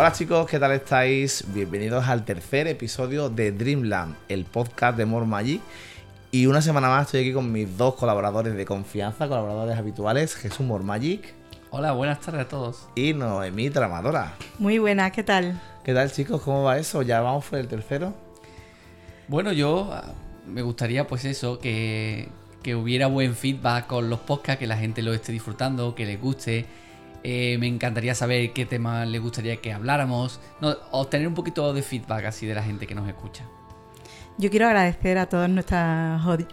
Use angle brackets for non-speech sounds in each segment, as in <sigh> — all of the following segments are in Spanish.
Hola chicos, ¿qué tal estáis? Bienvenidos al tercer episodio de Dreamland, el podcast de More Magic. Y una semana más estoy aquí con mis dos colaboradores de confianza, colaboradores habituales, Jesús More Magic Hola, buenas tardes a todos. y Noemí Tramadora. Muy buenas, ¿qué tal? ¿Qué tal chicos? ¿Cómo va eso? ¿Ya vamos por el tercero? Bueno, yo ah, me gustaría pues eso, que, que hubiera buen feedback con los podcasts, que la gente lo esté disfrutando, que les guste. Eh, me encantaría saber qué tema les gustaría que habláramos, no, obtener un poquito de feedback así de la gente que nos escucha. Yo quiero agradecer a todos nuestros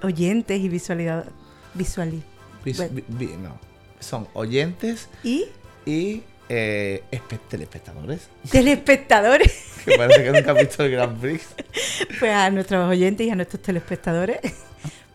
oyentes y visualidad- visuali- Vis- Bueno. vi- vi- no. Son oyentes y y eh, espe- telespectadores. <laughs> telespectadores. <laughs> Que parece que nunca han visto el Grand Prix. <laughs> Pues a nuestros oyentes y a nuestros telespectadores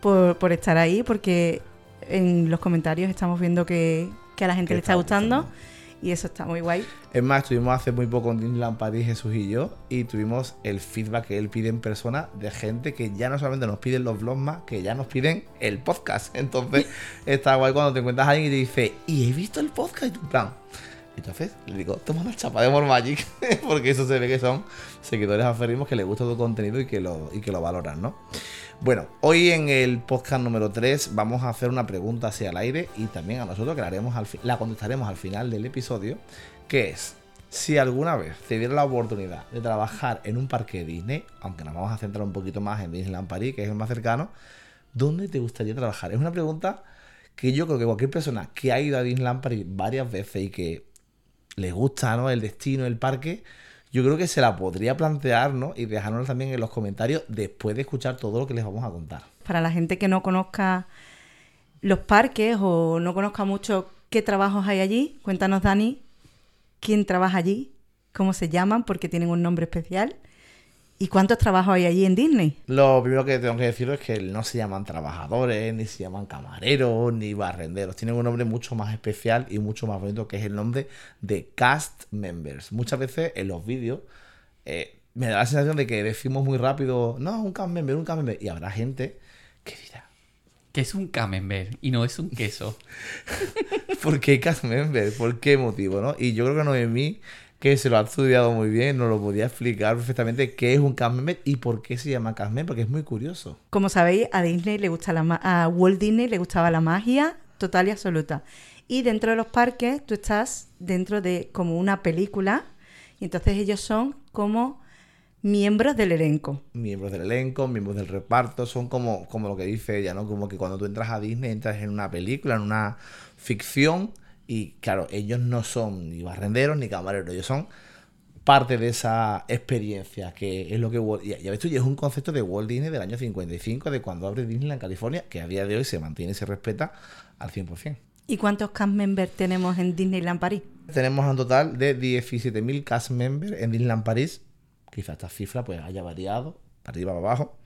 por, por estar ahí, porque en los comentarios estamos viendo que, que a la gente le está está gustando gustando. y eso está muy guay. Es más, estuvimos hace muy poco en Disneyland París, Jesús y yo, y tuvimos el feedback que él pide en persona de gente que ya no solamente nos piden los vlogs más, que ya nos piden el podcast. <laughs> Entonces, está guay cuando te encuentras a alguien y te dice, y he visto el podcast y tu plan. Entonces, le digo, toma una chapa de More Magic, <laughs> porque eso se ve que son seguidores aferrimos que les gusta tu contenido y que lo, y que lo valoran, ¿no? Bueno, hoy en el podcast número 3 vamos a hacer una pregunta hacia el aire y también a nosotros que la, haremos la contestaremos al final del episodio, que es, si alguna vez te diera la oportunidad de trabajar en un parque de Disney, aunque nos vamos a centrar un poquito más en Disneyland París, que es el más cercano, ¿dónde te gustaría trabajar? Es una pregunta que yo creo que cualquier persona que ha ido a Disneyland París varias veces y que le gusta ¿no? el destino, el parque, yo creo que se la podría plantear ¿no? y dejárnoslo también en los comentarios después de escuchar todo lo que les vamos a contar. Para la gente que no conozca los parques o no conozca mucho qué trabajos hay allí, cuéntanos, Dani, quién trabaja allí, cómo se llaman, porque tienen un nombre especial, y cuántos trabajos hay allí en Disney. Lo primero que tengo que deciros es que no se llaman trabajadores, ni se llaman camareros, ni barrenderos. Tienen un nombre mucho más especial y mucho más bonito, que es el nombre de cast members. Muchas veces en los vídeos eh, me da la sensación de que decimos muy rápido, no, un cast member, un cast member. Y habrá gente que dirá, Que es un camembert y no es un queso. <laughs> ¿por qué cast member? ¿Por qué motivo? ¿no? Y yo creo que Noemí, que se lo ha estudiado muy bien, nos lo podía explicar perfectamente qué es un cast member y por qué se llama cast member, porque es muy curioso. Como sabéis, a Disney le gusta la ma- a Walt Disney le gustaba la magia total y absoluta. Y dentro de los parques tú estás dentro de como una película y entonces ellos son como miembros del elenco. miembros del elenco, miembros del reparto, son como, como lo que dice ella, ¿no? Como que cuando tú entras a Disney entras en una película, en una ficción, y claro, ellos no son ni barrenderos ni camareros, ellos son parte de esa experiencia, que es lo que ya, ya ves tú, y es un concepto de Walt Disney del año 55, de cuando abre Disneyland California, que a día de hoy se mantiene y se respeta al 100%. ¿Y cuántos cast members tenemos en Disneyland París? Tenemos un total de 17.000 cast members en Disneyland París. Quizás esta cifra pues haya variado, para arriba para abajo.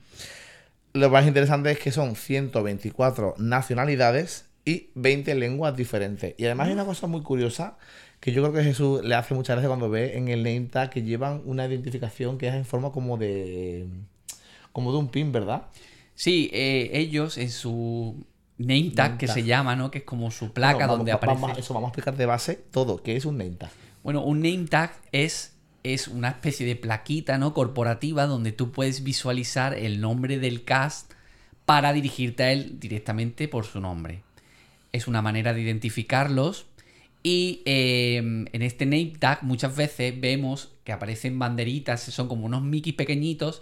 Lo más interesante es que son 124 nacionalidades y 20 lenguas diferentes. Y además hay una cosa muy curiosa que yo creo que Jesús le hace muchas gracias cuando ve en el name tag que llevan una identificación que es en forma como de como de un pin, ¿verdad? Sí, eh, ellos en su name tag, Name que tag. se llama, ¿no? Que es como su placa Bueno, vamos- donde vamos- aparece. eso vamos a explicar de base todo, ¿qué es un name tag? Bueno, un name tag es, es una especie de plaquita ¿no? corporativa donde tú puedes visualizar el nombre del cast para dirigirte a él directamente por su nombre. Es una manera de identificarlos y eh, en este name tag muchas veces vemos que aparecen banderitas, son como unos Mickey pequeñitos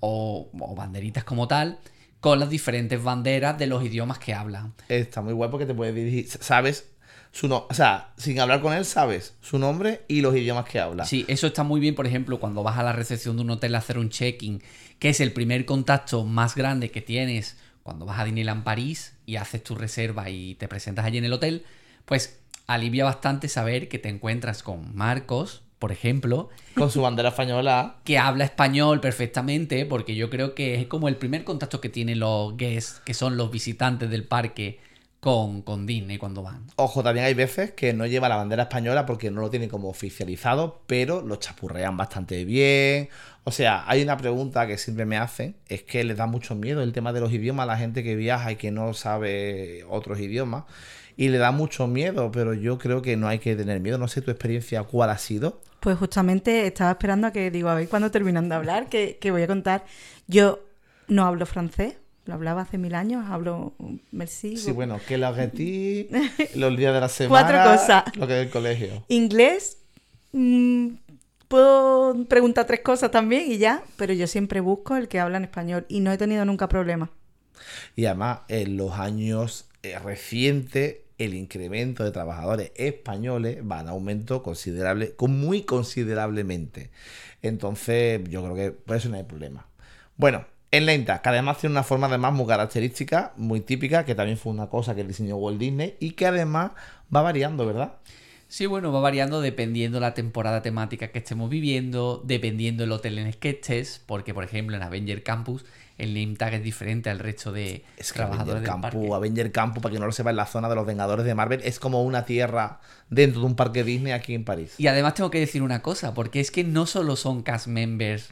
o, o banderitas como tal, con las diferentes banderas de los idiomas que hablan. Está muy guay porque te puedes dirigir, sabes su no, o sea, sin hablar con él sabes su nombre y los idiomas que habla. Sí, eso está muy bien, por ejemplo, cuando vas a la recepción de un hotel a hacer un check-in, que es el primer contacto más grande que tienes cuando vas a Disneyland París y haces tu reserva y te presentas allí en el hotel, pues alivia bastante saber que te encuentras con Marcos, por ejemplo, Con su bandera española. que habla español perfectamente, porque yo creo que es como el primer contacto que tienen los guests, que son los visitantes del parque con, con Disney cuando van. Ojo, también hay veces que no lleva la bandera española porque no lo tienen como oficializado, pero lo chapurrean bastante bien. O sea, hay una pregunta que siempre me hacen, es que les da mucho miedo el tema de los idiomas a la gente que viaja y que no sabe otros idiomas. Y le da mucho miedo, pero yo creo que no hay que tener miedo. No sé tu experiencia cuál ha sido. Pues justamente estaba esperando a que digo, a ver cuándo terminan de hablar, que, que voy a contar. Yo no hablo francés, lo hablaba hace mil años, hablo merci. Sí, bueno, que la <laughs> ti, los días de la semana, Cuatro cosas. lo que es el colegio. Inglés, mm, puedo preguntar tres cosas también y ya, pero yo siempre busco el que habla en español y no he tenido nunca problemas. Y además, en los años eh, recientes, el incremento de trabajadores españoles va en aumento considerable, con muy considerablemente. Entonces, yo creo que por eso no hay problema. Bueno, en lenta, que además tiene una forma además muy característica, muy típica, que también fue una cosa que diseñó Walt Disney y que además va variando, ¿verdad? Sí, bueno, va variando dependiendo la temporada temática que estemos viviendo, dependiendo el hotel en el que estés, porque por ejemplo en Avenger Campus el name tag es diferente al resto de Es que trabajadores Avenger del Campus, parque. Avenger Campus, para que no lo sepa, en la zona de los Vengadores de Marvel, es como una tierra dentro de un parque Disney aquí en París. Y además tengo que decir una cosa, porque es que no solo son cast members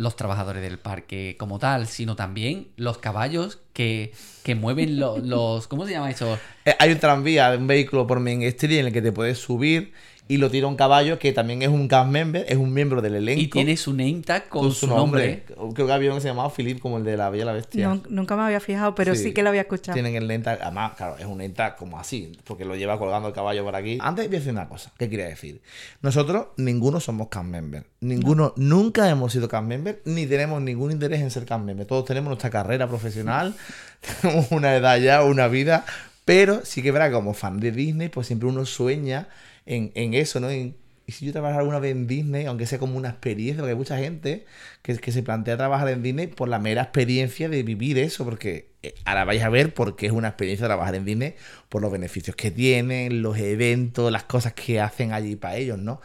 los trabajadores del parque como tal, sino también los caballos que, que mueven lo- <laughs> los... ¿Cómo se llama eso? Eh, Hay un tranvía, un vehículo por Main en el que te puedes subir y lo tira un caballo que también es un cast member, es un miembro del elenco. Y tiene su name tag con, su nombre. Creo que había uno que se llamaba Philip, como el de la Bella la Bestia. No- nunca me había fijado, pero sí, Sí. que lo había escuchado. Tienen el name tag, además, claro, es un name tag como así, porque lo lleva colgando el caballo por aquí. Antes voy a decir una cosa, ¿qué quería decir? Nosotros, ninguno somos cast member. Ninguno, nunca hemos sido cast member, ni tenemos ningún interés en ser cast member. Todos tenemos nuestra carrera profesional, <laughs> tenemos una edad ya, una vida, pero sí que verá que como fan de Disney, pues siempre uno sueña en, eso, ¿no? Y si yo trabajara alguna vez en Disney, aunque sea como una experiencia, porque hay mucha gente que, se plantea trabajar en Disney por la mera experiencia de vivir eso, porque eh, ahora vais a ver por qué es una experiencia trabajar en Disney, por los beneficios que tienen, los eventos, las cosas que hacen allí para ellos, ¿no?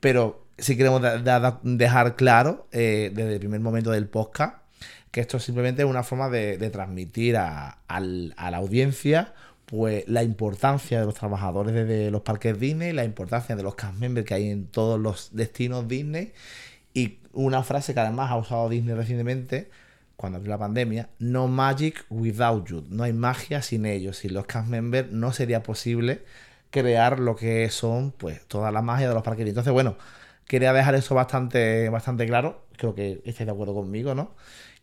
Pero sí queremos dejar claro eh, desde el primer momento del podcast que esto simplemente es una forma de, transmitir a la audiencia pues la importancia de los trabajadores de, de los parques Disney, la importancia de los cast members que hay en todos los destinos Disney y una frase que además ha usado Disney recientemente cuando abrió la pandemia, no magic without you, no hay magia sin ellos, sin los cast members no sería posible crear lo que son pues toda la magia de los parques. Entonces, bueno, quería dejar eso bastante, bastante claro, creo que estáis de acuerdo conmigo, ¿no?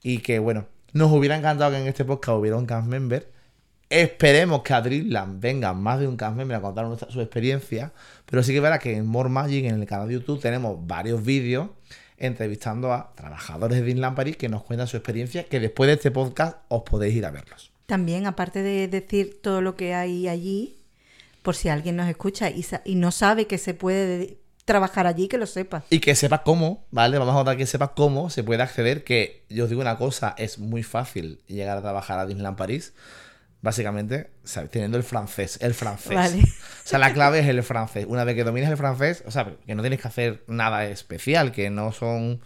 Y que bueno, nos hubiera encantado que en este podcast hubiera un cast member. Esperemos que a Dreamland vengan más de un cast member a contar su experiencia. Pero sí que verá que en More Magic, en el canal de YouTube, tenemos varios vídeos entrevistando a trabajadores de Disneyland París que nos cuentan su experiencia. Que después de este podcast os podéis ir a verlos. También, aparte de decir todo lo que hay allí, por si alguien nos escucha y, sa- y no sabe que se puede de- trabajar allí, que lo sepa. Y que sepas cómo, ¿vale? Vamos a contar que sepas cómo se puede acceder. Que yo os digo una cosa, es muy fácil llegar a trabajar a Disneyland París. Básicamente, ¿sabes? teniendo el francés, el francés. Vale. O sea, la clave es el francés. Una vez que domines el francés, o sea, que no tienes que hacer nada especial, que no son.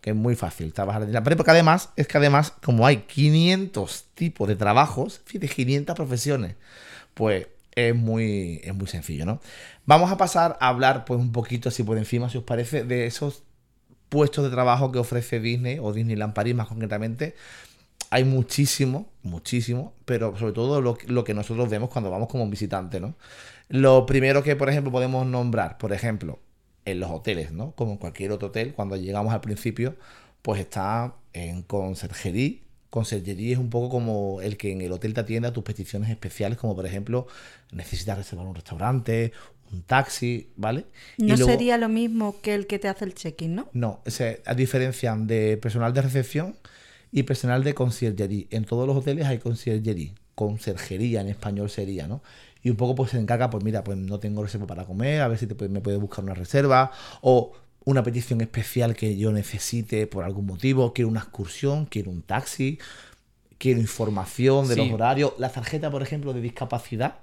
que es muy fácil trabajar en Disneyland París. Porque además, es que además, como hay 500 tipos de trabajos, fíjate, 500 profesiones, pues es muy, es muy sencillo, ¿no? Vamos a pasar a hablar, pues, un poquito así por encima, si os parece, de esos puestos de trabajo que ofrece Disney o Disneyland París más concretamente. Hay muchísimo, muchísimo, pero sobre todo lo, que- lo que nosotros vemos cuando vamos como visitante, ¿no? Lo primero que, por ejemplo, podemos nombrar, por ejemplo, en los hoteles, ¿no? Como en cualquier otro hotel, cuando llegamos al principio, pues está en conserjería. Conserjería es un poco como el que en el hotel te atienda a tus peticiones especiales, como por ejemplo, necesitas reservar un restaurante, un taxi, ¿vale? Y No luego- sería lo mismo que el que te hace el check-in, ¿no? no, se diferencian de personal de recepción y personal de conciergería. En todos los hoteles hay conciergería, conserjería en español sería, ¿no? Y un poco pues se encarga, pues mira, pues no tengo reserva para comer, a ver si te me puedes buscar una reserva o una petición especial que yo necesite por algún motivo, quiero una excursión, quiero un taxi, quiero información de Sí. los horarios, la tarjeta, por ejemplo, de discapacidad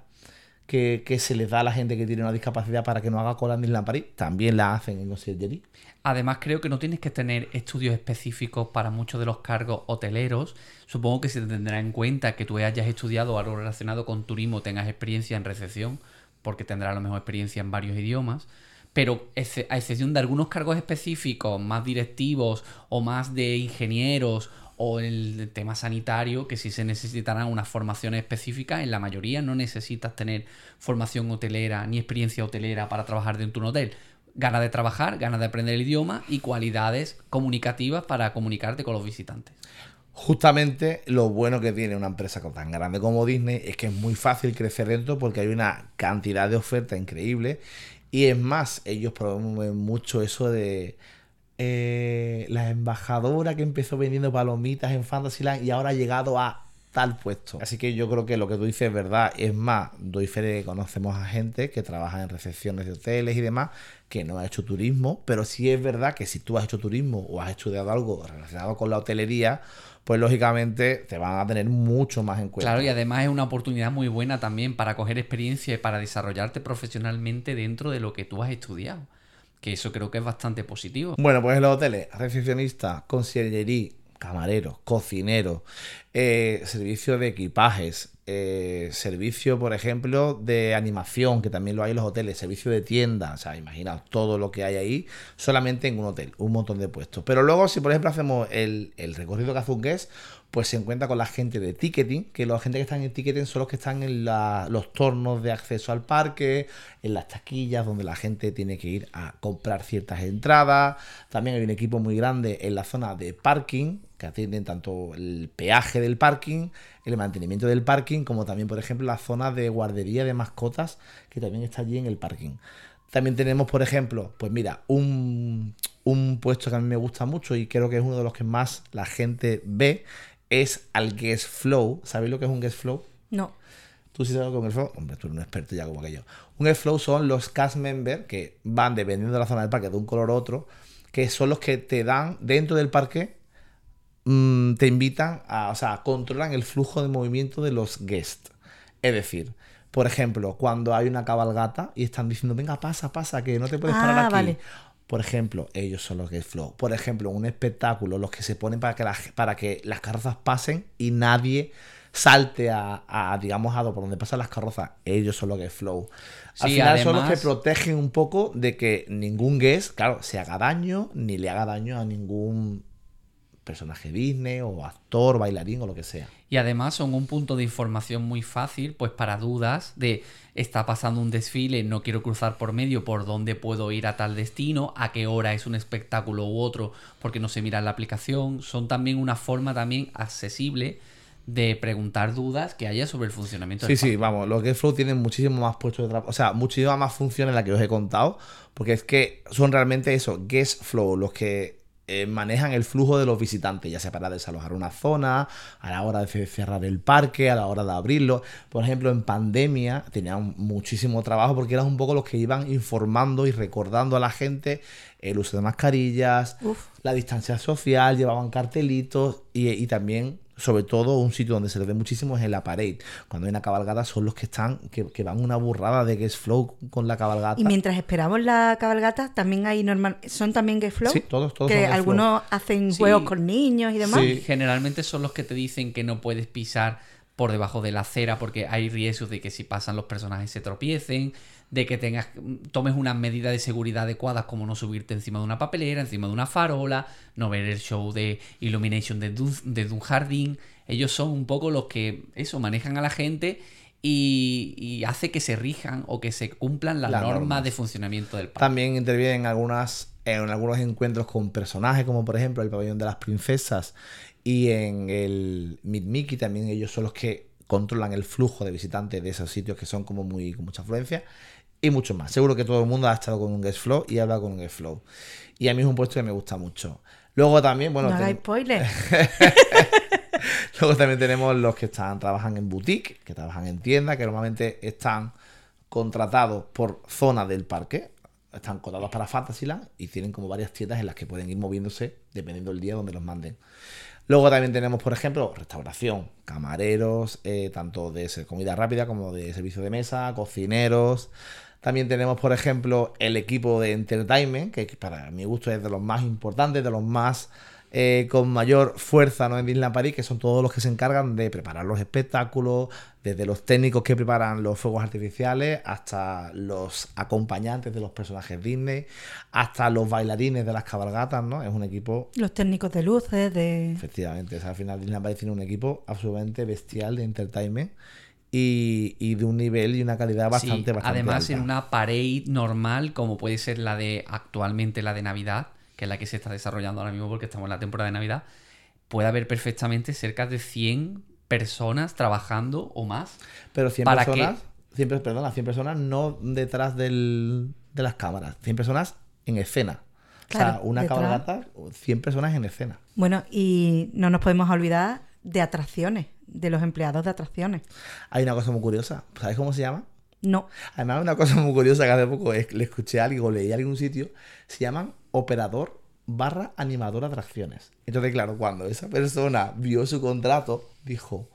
que, se les da a la gente que tiene una discapacidad para que no haga cola en Disneyland París, también la hacen en Conciergerie. Además, creo que no tienes que tener estudios específicos para muchos de los cargos hoteleros. Supongo que se tendrá en cuenta que tú hayas estudiado algo relacionado con turismo, tengas experiencia en recepción, porque tendrás a lo mejor experiencia en varios idiomas. Pero a excepción de algunos cargos específicos, más directivos o más de ingenieros o el tema sanitario, que sí se necesitarán unas formaciones específicas, en la mayoría no necesitas tener formación hotelera ni experiencia hotelera para trabajar dentro de un hotel. Ganas de trabajar, ganas de aprender el idioma y cualidades comunicativas para comunicarte con los visitantes. Justamente lo bueno que tiene una empresa tan grande como Disney es que es muy fácil crecer dentro porque hay una cantidad de oferta increíble. Y es más, ellos promueven mucho eso de eh, la embajadora que empezó vendiendo palomitas en Fantasyland y ahora ha llegado a tal puesto. Así que yo creo que lo que tú dices es verdad. Es más, doy fe de que conocemos a gente que trabaja en recepciones de hoteles y demás que no ha hecho turismo, pero sí es verdad que si tú has hecho turismo o has estudiado algo relacionado con la hotelería, pues lógicamente te van a tener mucho más en cuenta. Claro, y además es una oportunidad muy buena también para coger experiencia y para desarrollarte profesionalmente dentro de lo que tú has estudiado. Que eso creo que es bastante positivo. Bueno, pues en los hoteles, recepcionista, conciergería, camareros, cocineros, eh, servicio de equipajes, eh, servicio, por ejemplo, de animación, que también lo hay en los hoteles, servicio de tienda, o sea, imaginaos todo lo que hay ahí solamente en un hotel, un montón de puestos. Pero luego, si por ejemplo hacemos el, el recorrido que hace un pues se encuentra con la gente de ticketing, que la gente que están en ticketing son los que están en los tornos de acceso al parque, en las taquillas donde la gente tiene que ir a comprar ciertas entradas. También hay un equipo muy grande en la zona de parking, que atienden tanto el peaje del parking, el mantenimiento del parking, como también, por ejemplo, la zona de guardería de mascotas, que también está allí en el parking. También tenemos, por ejemplo, pues mira, un, un puesto que a mí me gusta mucho y creo que es uno de los que más la gente ve, es al Guest Flow. ¿Sabéis lo que es un Guest Flow? No. ¿Tú sí sabes lo que es un Guest Flow? Hombre, tú eres un experto ya como que yo. Un Guest Flow son los cast members que van dependiendo de la zona del parque de un color a otro, que son los que te dan dentro del parque, mm, te invitan a, o sea, controlan el flujo de movimiento de los guests. Es decir, por ejemplo, cuando hay una cabalgata y están diciendo, venga, pasa, pasa, que no te puedes parar Ah, aquí. vale. Por ejemplo, ellos son los guest flow. Por ejemplo, un espectáculo, los que se ponen para que, las- para que las carrozas pasen y nadie salte a, a, digamos, a por donde pasan las carrozas. Ellos son los guest flow. Al Sí, final son los que protegen un poco de que ningún guest, claro, se haga daño ni le haga daño a ningún personaje Disney o actor, bailarín o lo que sea. Y además son un punto de información muy fácil, pues para dudas de está pasando un desfile, no quiero cruzar por medio, por dónde puedo ir a tal destino, a qué hora es un espectáculo u otro, porque no se mira en la aplicación. Son también una forma también accesible de preguntar dudas que haya sobre el funcionamiento Sí, del sí, vamos, los Guest Flow tienen muchísimo más puestos de trabajo, o sea, muchísimas más funciones las que os he contado, porque es que son realmente eso, Guest Flow, los que eh, manejan el flujo de los visitantes, ya sea para desalojar una zona, a la hora de cerrar el parque, a la hora de abrirlo. Por ejemplo, en pandemia tenían muchísimo trabajo porque eran un poco los que iban informando y recordando a la gente el uso de mascarillas, Uf. la distancia social, llevaban cartelitos y, y también, sobre todo, un sitio donde se les ve muchísimo es en la parade. Cuando hay una cabalgata son los que están, que, que van una burrada de Guest Flow con la cabalgata. Y mientras esperamos la cabalgata, también hay normal, son también Guest Flow. Sí, todos, todos Que son algunos hacen Sí. juegos con niños y demás. Sí. Generalmente son los que te dicen que no puedes pisar por debajo de la acera porque hay riesgos de que si pasan los personajes se tropiecen, de que tengas tomes unas medidas de seguridad adecuadas como no subirte encima de una papelera, encima de una farola, no ver el show de Illumination de, Dun, de Dunjardin. Ellos son un poco los que eso manejan a la gente y, y hace que se rijan o que se cumplan las, Las normas, normas. de funcionamiento del parque. También intervienen en algunas en algunos encuentros con personajes, como por ejemplo el pabellón de las princesas y en el Meet Mickey también ellos son los que controlan el flujo de visitantes de esos sitios que son como muy con mucha afluencia y mucho más. Seguro que todo el mundo ha estado con un guest flow y ha hablado con un guest flow. Y a mí es un puesto que me gusta mucho. Luego también, bueno, no ten- spoiler. <laughs> Luego también tenemos los que están trabajan en boutique, que trabajan en tiendas, que normalmente están contratados por zona del parque. Están cotados para Fantasyland y tienen como varias tiendas en las que pueden ir moviéndose dependiendo del día donde los manden. Luego también tenemos, por ejemplo, restauración, camareros, eh, tanto de comida rápida como de servicio de mesa, cocineros. También tenemos, por ejemplo, el equipo de entertainment, que para mi gusto es de los más importantes, de los más eh, con mayor fuerza ¿no? en Disneyland París, que son todos los que se encargan de preparar los espectáculos, desde los técnicos que preparan los fuegos artificiales, hasta los acompañantes de los personajes Disney, hasta los bailarines de las cabalgatas, ¿no? Es un equipo Los técnicos de luces, de... Efectivamente, o sea, al final Disneyland Paris tiene un equipo absolutamente bestial de entertainment y, y de un nivel y una calidad bastante, Sí, bastante además alta. en una parade normal, como puede ser la de actualmente la de Navidad, que es la que se está desarrollando ahora mismo porque estamos en la temporada de Navidad, puede haber perfectamente cerca de 100 personas trabajando o más. Pero 100 ¿para personas, 100, pe- perdona, 100 personas no detrás del, de las cámaras, 100 personas en escena. o sea, una cabalgata, 100 personas en escena. Bueno, y no nos podemos olvidar de atracciones, de los empleados de atracciones. Hay una cosa muy curiosa, ¿sabes cómo se llama? No, Además, una cosa muy curiosa que hace poco es- le escuché a alguien o leí a algún sitio, se llaman operador barra animador atracciones. Entonces, claro, cuando esa persona vio su contrato, dijo,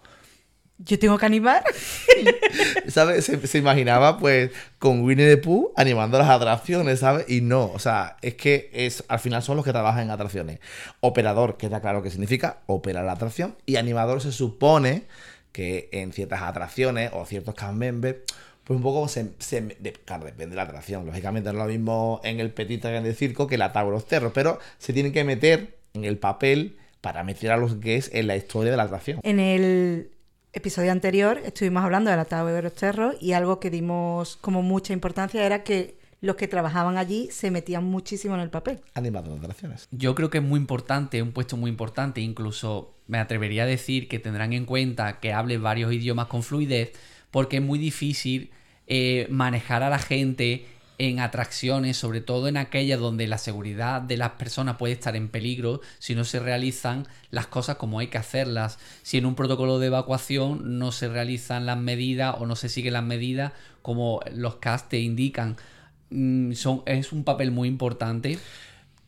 yo tengo que animar. <laughs> ¿sabes? Se, se imaginaba pues con Winnie the Pooh animando las atracciones, ¿sabes? Y no, o sea, es que es al final son los que trabajan en atracciones. Operador, que está claro que significa operar la atracción, y animador se supone que en ciertas atracciones o ciertos cast members, pues un poco se, se- de- claro, depende de la atracción. Lógicamente no es lo mismo en el Petit en el circo que la Tower of Terror, pero se tienen que meter en el papel para meter a los gays en la historia de la atracción. En el episodio anterior estuvimos hablando de la Tower of Terror y algo que dimos como mucha importancia era que los que trabajaban allí se metían muchísimo en el papel. Animador de atracciones. Yo creo que es muy importante, un puesto muy importante, incluso me atrevería a decir que tendrán en cuenta que hable varios idiomas con fluidez, porque es muy difícil eh, manejar a la gente en atracciones, sobre todo en aquellas donde la seguridad de las personas puede estar en peligro si no se realizan las cosas como hay que hacerlas. Si en un protocolo de evacuación no se realizan las medidas o no se siguen las medidas como los CAS te indican. Mm, son, es un papel muy importante.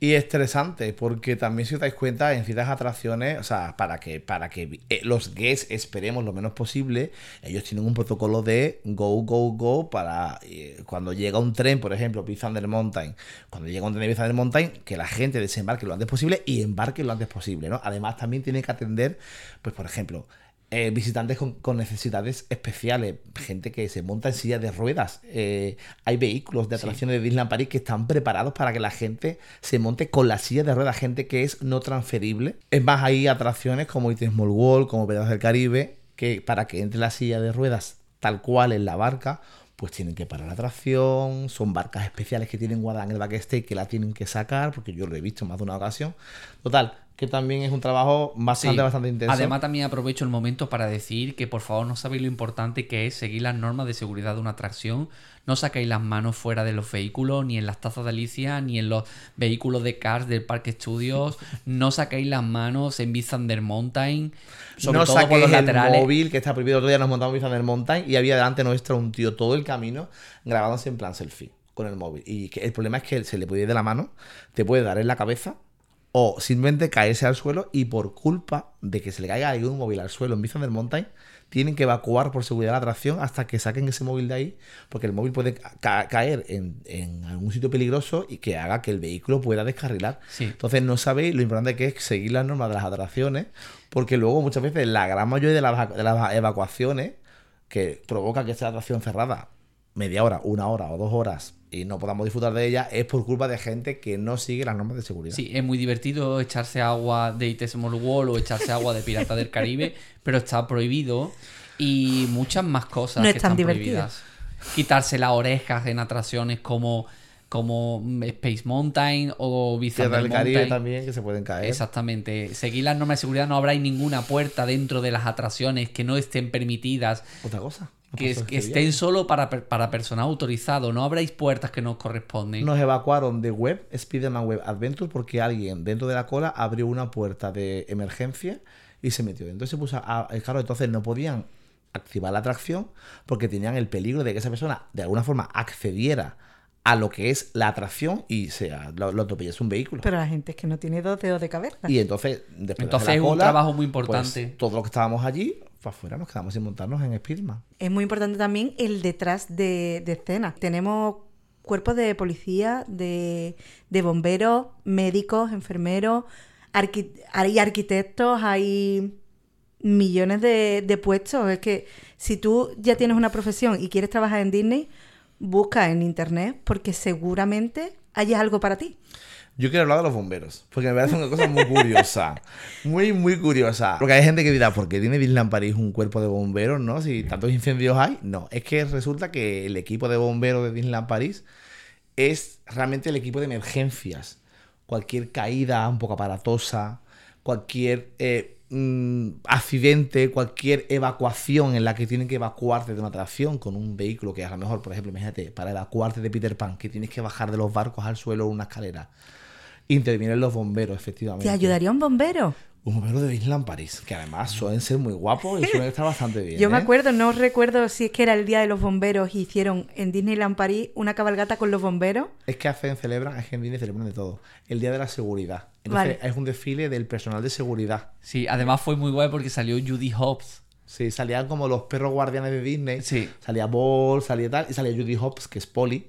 Y estresante, porque también si os dais cuenta, en ciertas atracciones, o sea, para que, para que eh, los guests esperemos lo menos posible, ellos tienen un protocolo de go, go, go para eh, cuando llega un tren, por ejemplo, Big Thunder Mountain, cuando llega un tren de Thunder Mountain, que la gente desembarque lo antes posible y embarque lo antes posible, ¿no? Además, también tiene que atender, pues, por ejemplo, eh, visitantes con, con necesidades especiales, gente que se monta en sillas de ruedas. Eh, hay vehículos de atracciones de Disneyland París que están preparados para que la gente se monte con la silla de ruedas, gente que es no transferible. Es más, hay atracciones como It's a Small World, como Pedazos del Caribe, que para que entre la silla de ruedas tal cual en la barca, pues tienen que parar la atracción, son barcas especiales que tienen guardadas en el backstage que la tienen que sacar, porque yo lo he visto en más de una ocasión. Total, que también es un trabajo bastante, Sí. bastante intenso. Además, también aprovecho el momento para decir que por favor no sabéis lo importante que es seguir las normas de seguridad de una atracción. No saquéis las manos fuera de los vehículos, ni en las tazas de Alicia, ni en los vehículos de Cars del Parque Studios. No saquéis las manos en Big Thunder Mountain, sobre no todo por saquéis los el laterales. móvil que está prohibido. Otro día nos montamos en Thunder Mountain y había delante nuestro un tío todo el camino grabándose en plan selfie con el móvil. Y que el problema es que se le puede ir de la mano, te puede dar en la cabeza o simplemente caerse al suelo y por culpa de que se le caiga algún móvil al suelo en Big Thunder Mountain, tienen que evacuar por seguridad la atracción hasta que saquen ese móvil de ahí, porque el móvil puede ca- caer en, en algún sitio peligroso y que haga que el vehículo pueda descarrilar. Sí. Entonces no sabéis lo importante que es seguir las normas de las atracciones, porque luego muchas veces la gran mayoría de las, de las evacuaciones que provoca que esté la atracción cerrada media hora, una hora o dos horas y no podamos disfrutar de ella es por culpa de gente que no sigue las normas de seguridad. Sí, es muy divertido echarse agua de It Small World o echarse agua de Pirata del Caribe, <laughs> pero está prohibido. Y muchas más cosas No que es tan están divertido. prohibidas. Quitarse las orejas en atracciones como, como Space Mountain o Thunder del Caribe también que se pueden caer. Exactamente. Seguir las normas de seguridad, no habrá ninguna puerta dentro de las atracciones que no estén permitidas, Otra cosa. Que, estén solo para, para personal autorizado. No habréis puertas que no os corresponden. Nos evacuaron de Web, Spider-Man Web Adventure, porque alguien dentro de la cola abrió una puerta de emergencia y se metió. Entonces se puso a. a- Claro, entonces no podían activar la atracción porque tenían el peligro de que esa persona de alguna forma accediera a lo que es la atracción y sea, lo, lo atropellas un vehículo. Pero la gente es que no tiene dos dedos de cabeza. Y entonces, después de Entonces hacer la es un trabajo muy pues, importante. todos los que estábamos allí, para afuera nos quedamos sin montarnos en Speedman. Es muy importante también el detrás de, de escena. Tenemos cuerpos de policía, de, de bomberos, médicos, enfermeros, arqui- hay arquitectos, hay millones de, de puestos. Es que si tú ya tienes una profesión y quieres trabajar en Disney, busca en internet porque seguramente hay algo para ti. Yo quiero hablar de los bomberos, porque me parece una cosa muy curiosa. <laughs> Muy, muy curiosa. Porque hay gente que dirá, ¿por qué tiene Disneyland París un cuerpo de bomberos, no? Si tantos incendios hay. No, es que resulta que el equipo de bomberos de Disneyland París es realmente el equipo de emergencias. Cualquier caída un poco aparatosa, cualquier eh, mm, accidente, cualquier evacuación en la que tienen que evacuarte de una atracción con un vehículo que a lo mejor, por ejemplo, imagínate, para evacuarte de Peter Pan, que tienes que bajar de los barcos al suelo una escalera. Intervienen los bomberos, efectivamente. ¿Te ayudaría un bombero? Un bombero de Disneyland París, que además suelen ser muy guapos y <laughs> suelen estar bastante bien. Yo me ¿eh? acuerdo, no recuerdo si es que era el Día de los Bomberos y hicieron en Disneyland París una cabalgata con los bomberos. Es que hacen, celebran, es que en Disney celebran de todo. El Día de la Seguridad. Entonces Vale. es un desfile del personal de seguridad. Sí, además fue muy guay porque salió Judy Hobbs. Sí, salían como los perros guardianes de Disney. Sí. Salía Ball, salía tal, y salía Judy Hopps, que es Polly.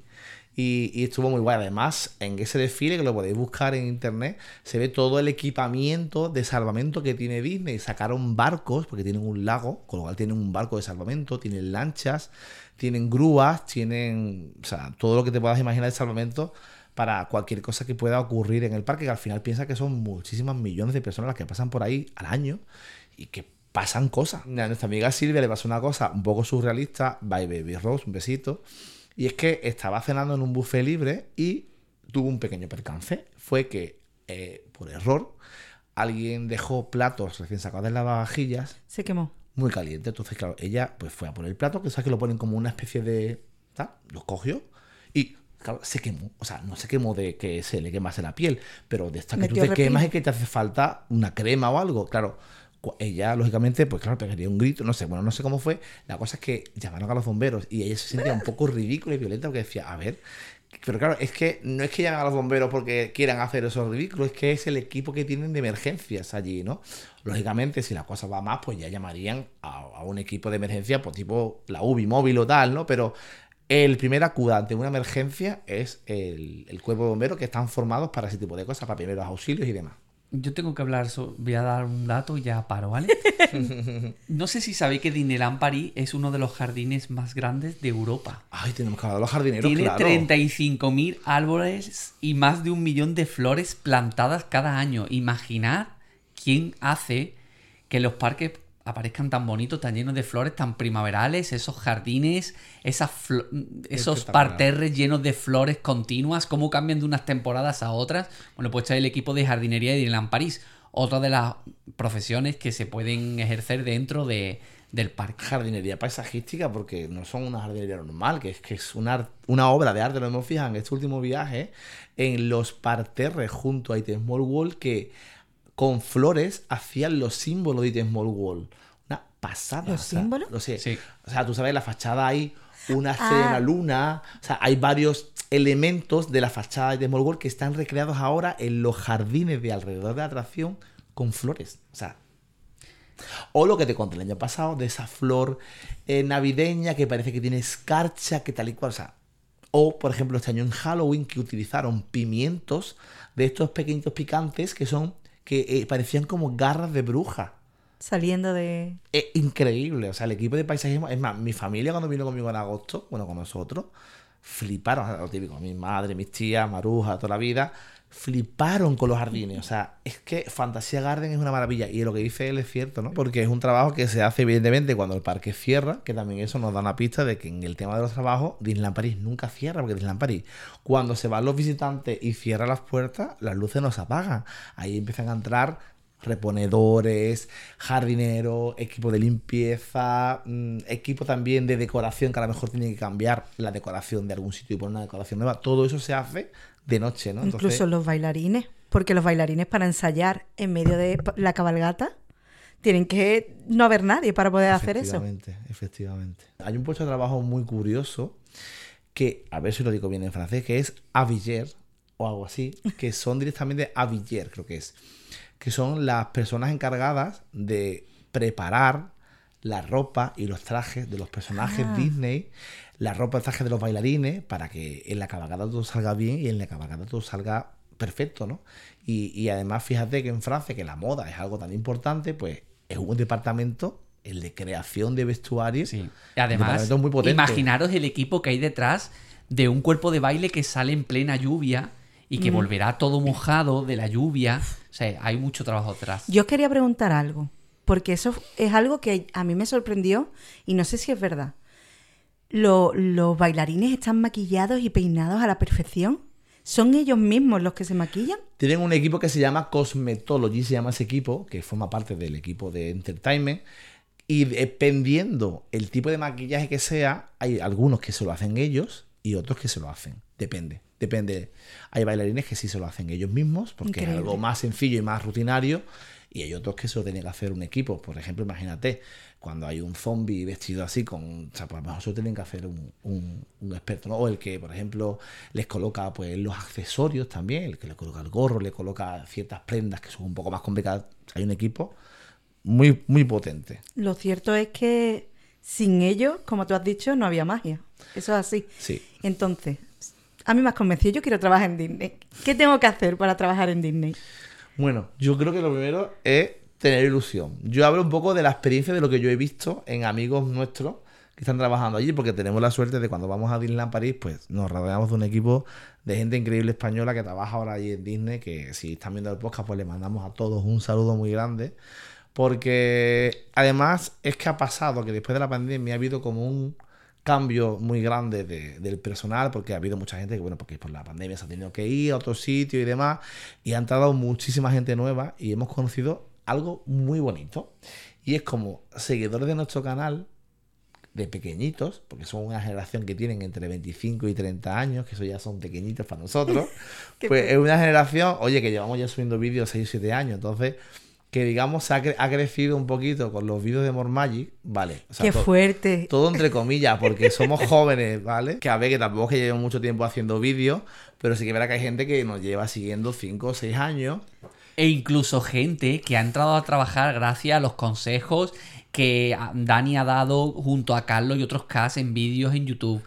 Y, estuvo muy guay. Además, en ese desfile, que lo podéis buscar en internet, se ve todo el equipamiento de salvamento que tiene Disney. Sacaron barcos, porque tienen un lago, con lo cual tienen un barco de salvamento, tienen lanchas, tienen grúas, tienen. O sea, todo lo que te puedas imaginar de salvamento para cualquier cosa que pueda ocurrir en el parque, que al final piensa que son muchísimas millones de personas las que pasan por ahí al año y que pasan cosas. A nuestra amiga Silvia le pasó una cosa un poco surrealista, bye baby Rose, un besito, y es que estaba cenando en un buffet libre y tuvo un pequeño percance. Fue que, eh, por error, alguien dejó platos recién sacados de las lavavajillas Se quemó. muy caliente. Entonces, claro, ella pues fue a por el plato, que sabes que lo ponen como una especie de. ¿tal? Lo cogió y, claro, se quemó. O sea, no se quemó de que se le quemase la piel, pero de esta que tú Metió te repino. quemas y que te hace falta una crema o algo. Claro, ella, lógicamente, pues claro, pegaría un grito, no sé, bueno, no sé cómo fue. La cosa es que llamaron a los bomberos y ella se sentía un poco ridícula y violenta porque decía, a ver. Pero claro, es que no es que llamen a los bomberos porque quieran hacer esos ridículos, es que es el equipo que tienen de emergencias allí, ¿no? Lógicamente, si la cosa va más, pues ya llamarían a, un equipo de emergencia, pues tipo la UBI móvil o tal, ¿no? Pero el primer acuda ante una emergencia es el, el cuerpo de bomberos que están formados para ese tipo de cosas, para primeros auxilios y demás. Yo tengo que hablar, so- voy a dar un dato y ya paro, ¿vale? <laughs> no sé si sabéis que Disneyland París es uno de los jardines más grandes de Europa. Ay, tenemos que hablar de los jardineros, Tiene claro. 35.000 árboles y más de un millón de flores plantadas cada año. Imaginad quién hace que los parques aparezcan tan bonitos, tan llenos de flores, tan primaverales, esos jardines, esas flo- esos parterres llenos de flores continuas, cómo cambian de unas temporadas a otras. Bueno, pues está el equipo de jardinería de Disneyland París, otra de las profesiones que se pueden ejercer dentro de, del parque. jardinería paisajística porque no son una jardinería normal, que es que es una, obra de arte, lo hemos fijado en este último viaje, en los parterres junto a It Small Wall que con flores hacían los símbolos de It Small Wall. Una pasada. ¿Los o sea, símbolos? lo sé. Sí. O sea, tú sabes, la fachada hay una estrella Ah. una luna. O sea, hay varios elementos de la fachada de Small World que están recreados ahora en los jardines de alrededor de la atracción con flores. O sea, o lo que te conté el año pasado, de esa flor eh, navideña que parece que tiene escarcha, que tal y cual. O sea, o, por ejemplo, este año en Halloween que utilizaron pimientos de estos pequeñitos picantes que son, que eh, parecían como garras de bruja. Saliendo de. Es increíble. O sea, el equipo de paisajismo. Es más, mi familia cuando vino conmigo en agosto, bueno, con nosotros, fliparon. Lo típico, mi madre, mis tías, Maruja, toda la vida, fliparon con los jardines. O sea, es que Fantasía Garden es una maravilla. Y lo que dice él es cierto, ¿no? Porque es un trabajo que se hace, evidentemente, cuando el parque cierra, que también eso nos da una pista de que en el tema de los trabajos, Disneyland París nunca cierra, porque Disneyland París, cuando se van los visitantes y cierra las puertas, las luces no se apagan. Ahí empiezan a entrar reponedores, jardineros, equipo de limpieza, mm, equipo también de decoración que a lo mejor tiene que cambiar la decoración de algún sitio y poner una decoración nueva. Todo eso se hace de noche, ¿no? Entonces, Incluso los bailarines. Porque los bailarines para ensayar en medio de la cabalgata tienen que no haber nadie para poder hacer eso. efectivamente, efectivamente. Hay un puesto de trabajo muy curioso que, a ver si lo digo bien en francés, que es aviller o algo así, que son directamente aviller, creo que es, que son las personas encargadas de preparar la ropa y los trajes de los personajes Ah. Disney, la ropa y trajes de los bailarines, para que en la cabalgata todo salga bien y en la cabalgata todo salga perfecto, ¿no? Y, y además, fíjate que en Francia, que la moda es algo tan importante, pues es un departamento, el de creación de vestuario. Sí. Además, departamento muy potente. imaginaros el equipo que hay detrás de un cuerpo de baile que sale en plena lluvia y que volverá todo mojado de la lluvia. O sea, hay mucho trabajo detrás. Yo quería preguntar algo, porque eso es algo que a mí me sorprendió y no sé si es verdad. Lo- ¿Los bailarines están maquillados y peinados a la perfección? ¿Son ellos mismos los que se maquillan? Tienen un equipo que se llama Cosmetology, se llama ese equipo, que forma parte del equipo de Entertainment. Y dependiendo el tipo de maquillaje que sea, hay algunos que se lo hacen ellos y otros que se lo hacen. Depende, depende. Hay bailarines que sí se lo hacen ellos mismos, porque Increíble. es algo más sencillo y más rutinario. Y hay otros que se lo tiene que hacer un equipo. Por ejemplo, imagínate, cuando hay un zombie vestido así, con, o sea, pues a lo mejor se lo tienen que hacer un, un- un experto, ¿no? O el que, por ejemplo, les coloca pues los accesorios también, el que le coloca el gorro, le coloca ciertas prendas que son un poco más complicadas. Hay un equipo muy, muy potente. Lo cierto es que sin ellos, como tú has dicho, no había magia. Eso es así. Sí. Entonces, a mí me has convencido, yo quiero trabajar en Disney. ¿Qué tengo que hacer para trabajar en Disney? Bueno, yo creo que lo primero es tener ilusión. Yo hablo un poco de la experiencia de lo que yo he visto en amigos nuestros que están trabajando allí, porque tenemos la suerte de cuando vamos a Disneyland París, pues nos rodeamos de un equipo de gente increíble española que trabaja ahora allí en Disney, que si están viendo el podcast, pues le mandamos a todos un saludo muy grande. Porque además es que ha pasado que después de la pandemia ha habido como un cambio muy grande de- del personal, porque ha habido mucha gente que, bueno, porque por la pandemia se ha tenido que ir a otro sitio y demás, y ha entrado muchísima gente nueva y hemos conocido algo muy bonito. Y es como seguidores de nuestro canal, de pequeñitos, porque son una generación que tienen entre 25 y 30 años, que eso ya son pequeñitos para nosotros, <laughs> pues es una generación, oye, que llevamos ya subiendo vídeos 6 o 7 años, entonces, que digamos, ha, cre- ha crecido un poquito con los vídeos de More Magic, vale. o sea, Qué to- fuerte. todo entre comillas, porque <laughs> somos jóvenes, ¿vale? Que a ver, que tampoco es que llevemos mucho tiempo haciendo vídeos, pero sí que verá que hay gente que nos lleva siguiendo 5 o 6 años. E incluso gente que ha entrado a trabajar gracias a los consejos que ah, Dani ha dado junto a Carlos y otros cast en vídeos en YouTube.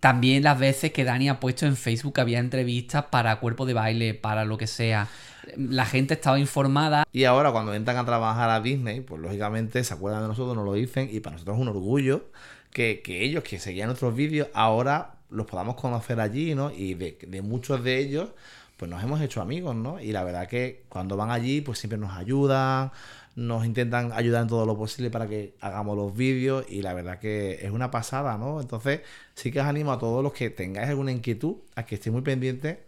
También las veces que Dani ha puesto en Facebook que había entrevistas para cuerpo de baile, para lo que sea. La gente estaba informada. Y ahora cuando entran a trabajar a Disney, pues lógicamente se acuerdan de nosotros, nos lo dicen, y para nosotros es un orgullo que, que ellos que seguían nuestros vídeos ahora los podamos conocer allí, ¿no? Y de, de muchos de ellos, pues nos hemos hecho amigos, ¿no? Y la verdad que cuando van allí, pues siempre nos ayudan, nos intentan ayudar en todo lo posible para que hagamos los vídeos y la verdad que es una pasada, ¿no? Entonces sí que os animo a todos los que tengáis alguna inquietud a que estéis muy pendientes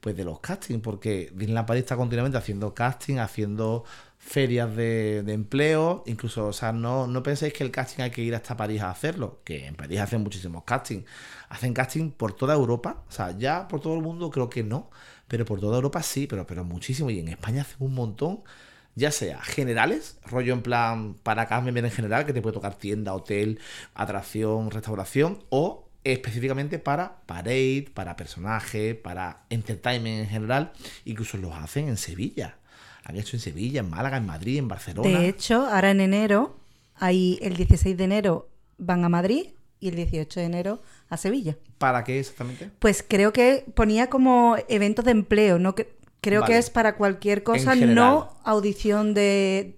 pues de los castings, porque Disneyland París está continuamente haciendo casting, haciendo ferias de, de empleo, incluso, o sea, no, no penséis que el casting hay que ir hasta París a hacerlo, que en París hacen muchísimos castings, hacen casting por toda Europa, o sea, ya por todo el mundo creo que no, pero por toda Europa sí, pero, pero muchísimo, y en España hacen un montón, ya sea generales, rollo en plan para Carmen en general, que te puede tocar tienda, hotel, atracción, restauración, o específicamente para parade, para personaje, para entertainment en general, incluso los hacen en Sevilla. Han hecho en Sevilla, en Málaga, en Madrid, en Barcelona. De hecho, ahora en enero, hay el 16 de enero van a Madrid y el 18 de enero a Sevilla. ¿Para qué exactamente? Pues creo que ponía como eventos de empleo, no que creo Vale. que es para cualquier cosa, no audición de,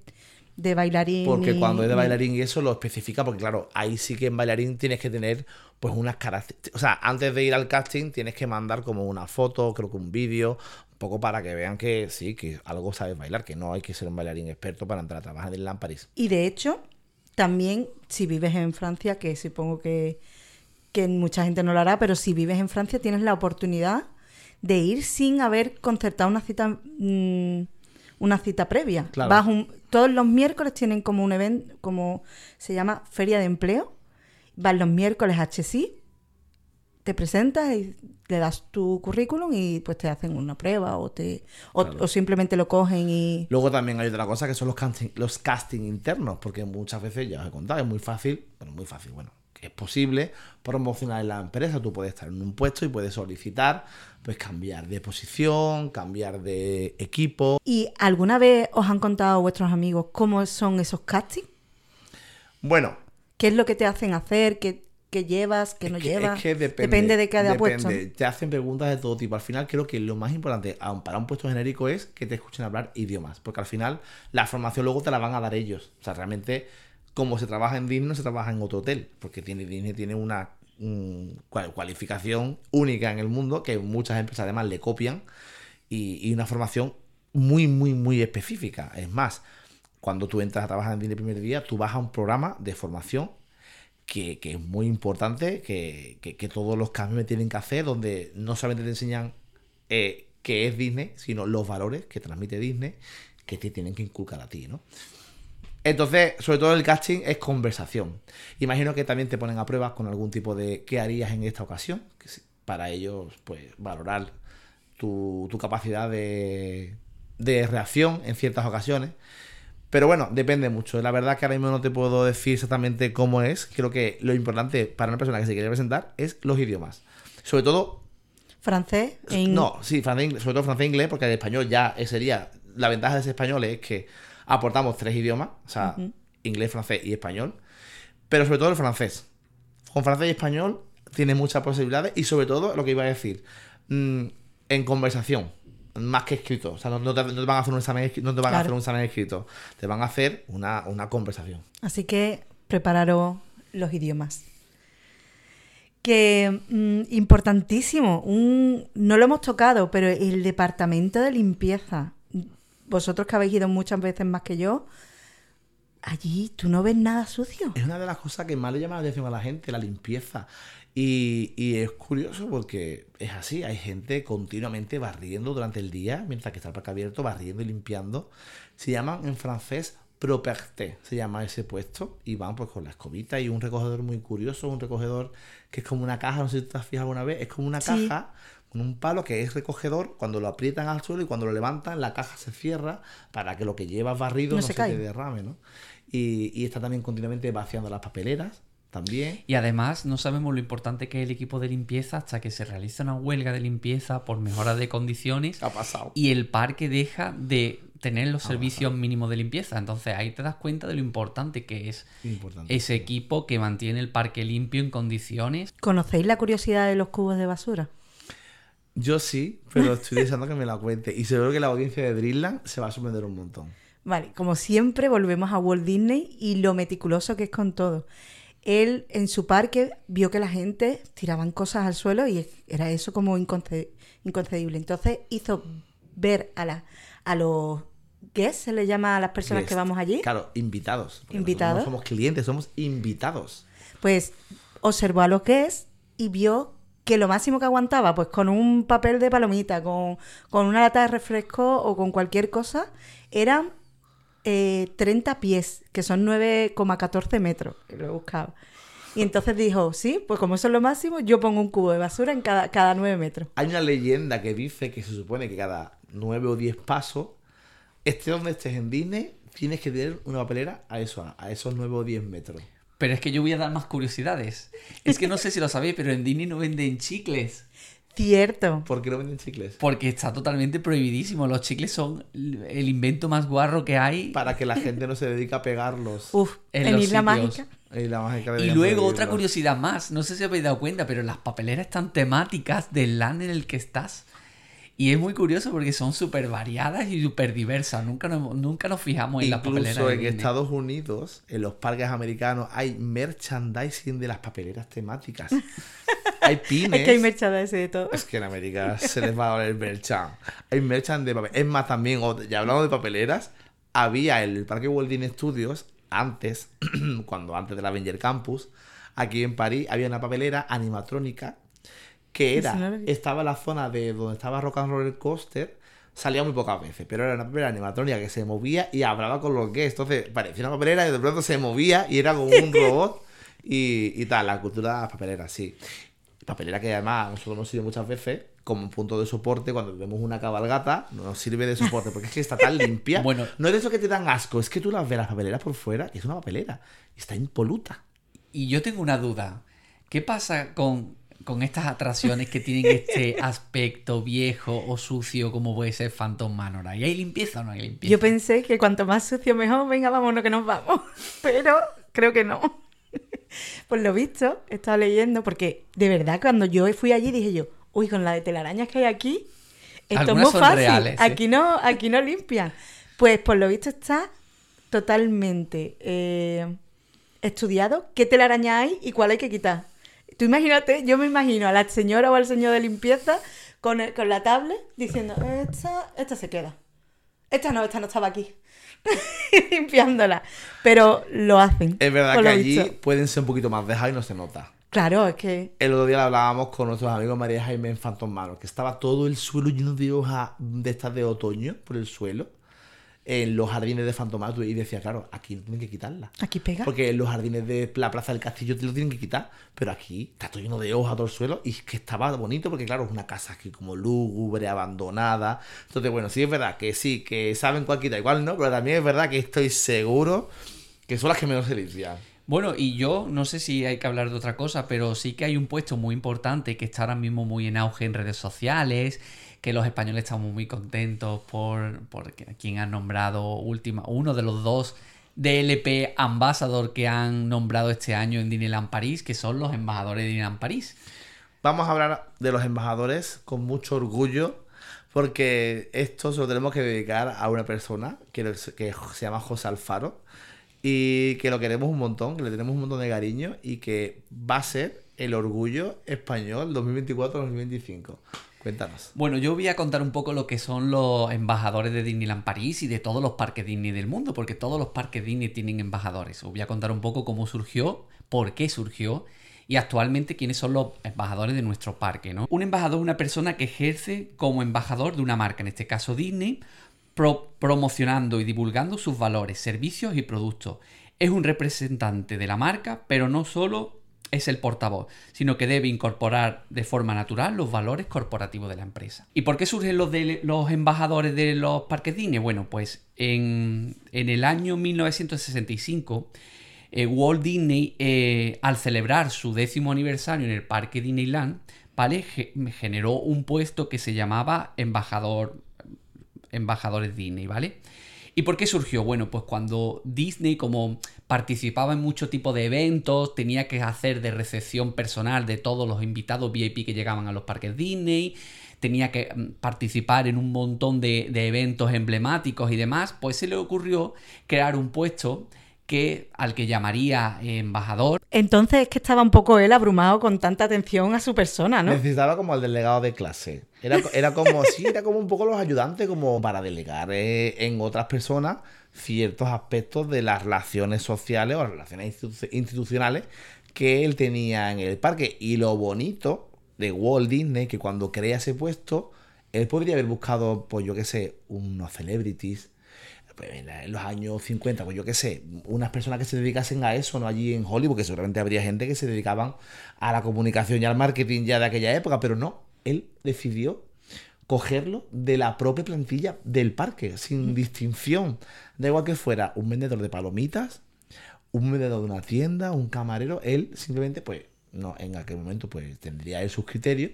de bailarín. Porque cuando es de bailarín y eso lo especifica, porque claro, ahí sí que en bailarín tienes que tener pues unas características. O sea, antes de ir al casting tienes que mandar como una foto, creo que un vídeo, un poco para que vean que sí, que algo sabes bailar, que no hay que ser un bailarín experto para entrar a trabajar en Disneyland París. Y de hecho, también si vives en Francia, que supongo que, que mucha gente no lo hará, pero si vives en Francia tienes la oportunidad de ir sin haber concertado una cita mm, una cita previa. Claro. Vas un- todos los miércoles tienen como un evento, como se llama Feria de Empleo. Vas los miércoles a HSI, te presentas y le das tu currículum y pues te hacen una prueba o te o, Claro. o simplemente lo cogen y Luego también hay otra cosa que son los casting, los casting internos, porque muchas veces, ya os he contado, es muy fácil, bueno, muy fácil, bueno, es posible promocionar en la empresa. Tú puedes estar en un puesto y puedes solicitar pues cambiar de posición, cambiar de equipo. ¿Y alguna vez os han contado vuestros amigos cómo son esos castings? Bueno, ¿Qué es lo que te hacen hacer? ¿Qué, qué llevas? ¿Qué no que- llevas? Es que depende. Depende de cada depende. puesto. Te hacen preguntas de todo tipo. Al final creo que lo más importante aun para un puesto genérico es que te escuchen hablar idiomas. Porque al final la formación luego te la van a dar ellos. O sea, realmente como se trabaja en Disney no se trabaja en otro hotel. Porque tiene, Disney tiene una cual- cualificación única en el mundo que muchas empresas además le copian. Y, una formación muy, muy, muy específica. Es más, cuando tú entras a trabajar en Disney el primer día, tú vas a un programa de formación que, que es muy importante, que, que- que todos los cambios tienen que hacer, donde no solamente te enseñan eh, qué es Disney, sino los valores que transmite Disney, que te tienen que inculcar a ti, ¿no? Entonces, sobre todo el casting es conversación. Imagino que también te ponen a pruebas con algún tipo de qué harías en esta ocasión, para ellos, pues, valorar tu, tu capacidad de, de reacción en ciertas ocasiones. Pero bueno, depende mucho. La verdad que ahora mismo no te puedo decir exactamente cómo es. Creo que lo importante para una persona que se quiere presentar es los idiomas. Sobre todo, ¿Francés? e no, sí, francés, sobre todo francés e inglés, porque el español ya sería. La ventaja de ese español es que aportamos tres idiomas, o sea, inglés, francés y español. Pero sobre todo el francés. Con francés y español tienes muchas posibilidades y sobre todo lo que iba a decir, mm, en conversación, más que escrito. O sea, no, no te, no te van a hacer un examen, no te van a hacer un examen escrito, te van a hacer una, una conversación. Así que prepararos los idiomas. Que mm, importantísimo, un, no lo hemos tocado, pero el departamento de limpieza. Vosotros que habéis ido muchas veces más que yo, allí tú no ves nada sucio. Es una de las cosas que más le llama la atención a la gente, la limpieza. Y, y es curioso porque es así, hay gente continuamente barriendo durante el día, mientras que está el parque abierto, barriendo y limpiando. Se llaman en francés properté, se llama ese puesto, y van pues con la escobita y un recogedor muy curioso, un recogedor que es como una caja, no sé si te has fijado alguna vez, es como una Sí. caja con un palo que es recogedor, cuando lo aprietan al suelo y cuando lo levantan, la caja se cierra para que lo que llevas barrido No no, se te derrame, ¿no? Y, y está también continuamente vaciando las papeleras, también. Y además no sabemos lo importante que es el equipo de limpieza hasta que se realiza una huelga de limpieza por mejora de condiciones ¿Qué ha pasado? y el parque deja de tener los Ha servicios mínimos de limpieza. Entonces ahí te das cuenta de lo importante que es Importante. ese equipo que mantiene el parque limpio en condiciones. ¿Conocéis la curiosidad de los cubos de basura? Yo sí, pero estoy deseando que me la cuente. Y seguro que la audiencia de Dreamland se va a sorprender un montón. Vale, como siempre volvemos a Walt Disney y lo meticuloso que es con todo. Él en su parque vio que la gente tiraban cosas al suelo y era eso como inconce- inconcebible. Entonces hizo ver a, la, a los guests, se le llama a las personas Guest. que vamos allí, Claro, invitados. Invitados. No somos clientes, somos invitados. pues observó a los guests y vio que lo máximo que aguantaba, pues con un papel de palomita, con, con una lata de refresco o con cualquier cosa, eran eh, 30 pies, que son 9,14 metros, que lo he buscado. Y entonces dijo, sí, pues como eso es lo máximo, yo pongo un cubo de basura en cada, cada 9 metros. Hay una leyenda que dice que se supone que cada nueve o diez pasos, esté donde estés en Disney, tienes que tener una papelera a, eso, a esos nueve o diez metros. Pero es que yo voy a dar más curiosidades. Es que no sé si lo sabéis, pero en Disney no venden chicles. Cierto. ¿Por qué no venden chicles? Porque está totalmente prohibidísimo. Los chicles son el invento más guarro que hay. Para que la gente no se dedique a pegarlos. Uf, En en, los Isla sitios. Mágica. Y, la mágica Y luego otra curiosidad más, no sé si habéis dado cuenta, pero las papeleras están temáticas del land en el que estás. Y es muy curioso porque son súper variadas y súper diversas. Nunca nos, nunca nos fijamos en las papeleras. En. Estados Unidos, en los parques americanos, hay merchandising de las papeleras temáticas. <laughs> hay pines. Es que hay merchandising de todo. Es que en América se les va a dar el merchan. Hay merchan de papel. Es más, también, ya hablando de papeleras, había el Parque Walt Disney Studios, antes, <clears throat> cuando antes del Avenger Campus, aquí en París, había una papelera animatrónica que era, estaba la zona de donde estaba Rock and Roller Coaster, salía muy pocas veces, pero era una papelera animatrónica que se movía y hablaba con los guests. Entonces parecía una papelera y de pronto se movía y era como un <laughs> robot y, y tal, la cultura papeleras, sí. Papelera que además a nosotros nos sirve muchas veces como punto de soporte cuando vemos una cabalgata, nos sirve de soporte porque es que está tan limpia. <laughs> Bueno. no es de eso que te dan asco, es que tú las ves las papeleras por fuera y es una papelera está impoluta. y yo tengo una duda. ¿Qué pasa con, con estas atracciones que tienen este <laughs> aspecto viejo o sucio como puede ser Phantom Manor? ¿Y hay limpieza o no hay limpieza? Yo pensé que cuanto más sucio mejor, venga, vámonos que nos vamos. <laughs> Pero creo que no. <laughs> Pues lo visto, he estado leyendo, porque de verdad cuando yo fui allí dije yo, uy, con la de telarañas que hay aquí, esto es muy fácil. reales, ¿eh? Aquí no, aquí no limpian. Pues por lo visto está totalmente eh, estudiado qué telaraña hay y cuál hay que quitar. Tú imagínate, yo me imagino a la señora o al señor de limpieza con, el- con la tablet diciendo, esta, esta se queda. Esta no, esta no estaba aquí. <laughs> Limpiándola. Pero lo hacen. Es verdad que allí visto. pueden ser un poquito más dejados y no se nota. Claro, es que. El otro día lo hablábamos con nuestros amigos María Jaime en Phantom que estaba todo el suelo lleno de hojas de estas de otoño por el suelo, en los jardines de Phantom Manor, y decía, claro, aquí tienen que quitarla. Aquí pega. Porque en los jardines de la Plaza del Castillo te lo tienen que quitar, pero aquí está todo lleno de hojas todo el suelo y es que estaba bonito porque claro, es una casa aquí como lúgubre, abandonada. Entonces, bueno, sí es verdad que sí, que saben cuál quitar, igual no, pero también es verdad que estoy seguro que son las que menos se limpian. Bueno, y yo no sé si hay que hablar de otra cosa, pero sí que hay un puesto muy importante que está ahora mismo muy en auge en redes sociales, que los españoles estamos muy contentos por, por quien han nombrado última, uno de los dos DLP Ambassador que han nombrado este año en Disneyland París, que son los embajadores de Disneyland París. Vamos a hablar de los embajadores con mucho orgullo, porque esto se lo tenemos que dedicar a una persona que, que se llama José Alfaro y que lo queremos un montón, que le tenemos un montón de cariño y que va a ser el orgullo español 2024-2025. Cuéntanos. Bueno, yo voy a contar un poco lo que son los embajadores de Disneyland París y de todos los parques Disney del mundo, porque todos los parques Disney tienen embajadores. Os voy a contar un poco cómo surgió, por qué surgió y actualmente quiénes son los embajadores de nuestro parque, ¿no? Un embajador es una persona que ejerce como embajador de una marca, en este caso Disney, pro- promocionando y divulgando sus valores, servicios y productos. Es un representante de la marca, pero no solo es el portavoz, sino que debe incorporar de forma natural los valores corporativos de la empresa. ¿Y por qué surgen los, los embajadores de los parques Disney? Bueno, pues en, en el año 1965, eh, Walt Disney, eh, al celebrar su décimo aniversario en el parque Disneyland, ¿vale? Ge- generó un puesto que se llamaba embajador embajadores Disney, ¿vale? ¿Y por qué surgió? Bueno, pues cuando Disney, como participaba en mucho tipo de eventos, tenía que hacer de recepción personal de todos los invitados VIP que llegaban a los parques Disney, tenía que mm, participar en un montón de, de eventos emblemáticos y demás, pues se le ocurrió crear un puesto que al que llamaría eh, embajador Entonces es que estaba un poco él abrumado con tanta atención a su persona, ¿no? Necesitaba como el delegado de clase. Era, era como, sí, era como un poco los ayudantes, como para delegar eh, en otras personas ciertos aspectos de las relaciones sociales o las relaciones institu- institucionales que él tenía en el parque. Y lo bonito de Walt Disney, que cuando crea ese puesto, él podría haber buscado, pues yo qué sé, unos celebrities, pues, en la- en los años 50, pues yo qué sé, unas personas que se dedicasen a eso, no allí en Hollywood, que seguramente habría gente que se dedicaban a la comunicación y al marketing ya de aquella época, pero no, él decidió cogerlo de la propia plantilla del parque, sin distinción. Da igual que fuera un vendedor de palomitas, un vendedor de una tienda, un camarero, él simplemente, pues, no, en aquel momento, pues tendría él sus criterios,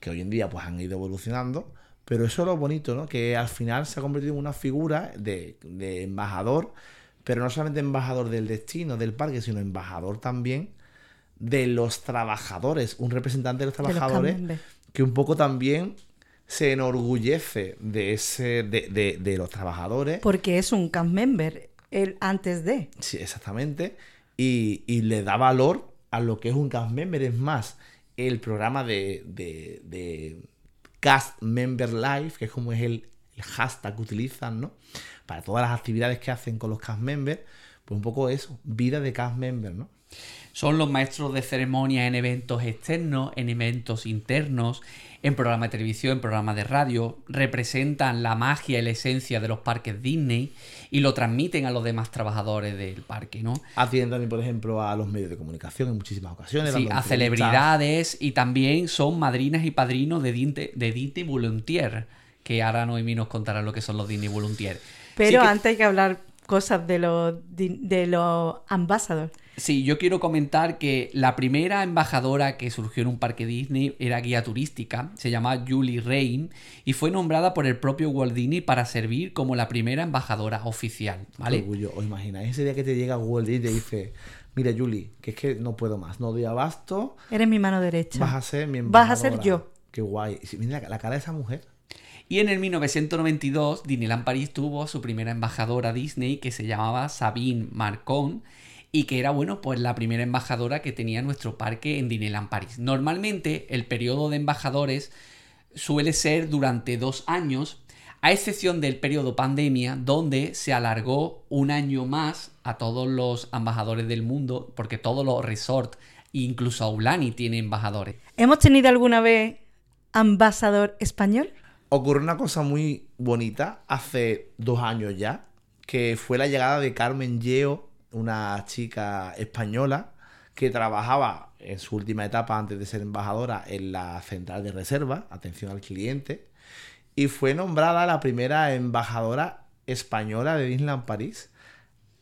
que hoy en día, pues han ido evolucionando. Pero eso es lo bonito, ¿no? Que al final se ha convertido en una figura de, de embajador, pero no solamente embajador del destino, del parque, sino embajador también de los trabajadores, un representante de los De los trabajadores que un poco también se enorgullece de ese de, de- de los trabajadores Porque es un cast member, él antes de. Sí, exactamente. Y, y le da valor a lo que es un cast member. Es más, el programa de Cast Member Life, que es como es el, hashtag que utilizan, ¿no? Para todas las actividades que hacen con los cast members, pues un poco eso, vida de cast member, ¿no? Son los maestros de ceremonia en eventos externos, en eventos internos, en programas de televisión, en programas de radio. Representan la magia y la esencia de los parques Disney y lo transmiten a los demás trabajadores del parque, ¿no? Atienden también, por ejemplo, a los medios de comunicación en muchísimas ocasiones. Sí, a celebridades y también son madrinas y padrinos de Disney, de Disney Volunteer, que ahora Noemí nos contará lo que son los Disney Volunteer. Pero que- antes hay que hablar cosas de los, de los ambassadors. Sí, yo quiero comentar que la primera embajadora que surgió en un parque Disney era guía turística, se llama Julie Rain y fue nombrada por el propio Walt Disney para servir como la primera embajadora oficial, Qué ¿vale? orgullo. ¿Os imagináis ese día que te llega Walt Disney y te dice, mira Julie, que es que no puedo más, no doy abasto, Eres mi mano derecha. vas a ser mi Vas a ser embajadora"? yo. Qué guay. Mira la, la cara de esa mujer. Y en el 1992, Disneyland París tuvo su primera embajadora Disney que se llamaba Sabine Marcon y que era, bueno, pues la primera embajadora que tenía nuestro parque en Disneyland París. Normalmente el periodo de embajadores suele ser durante dos años, a excepción del periodo pandemia, donde se alargó un año más a todos los embajadores del mundo, porque todos los resorts, incluso Aulani, tiene embajadores. ¿Hemos tenido alguna vez ambasador español? Ocurrió una cosa muy bonita hace dos años ya, que fue la llegada de Carmen Yeo, una chica española que trabajaba en su última etapa antes de ser embajadora en la central de reserva, atención al cliente, y fue nombrada la primera embajadora española de Disneyland París.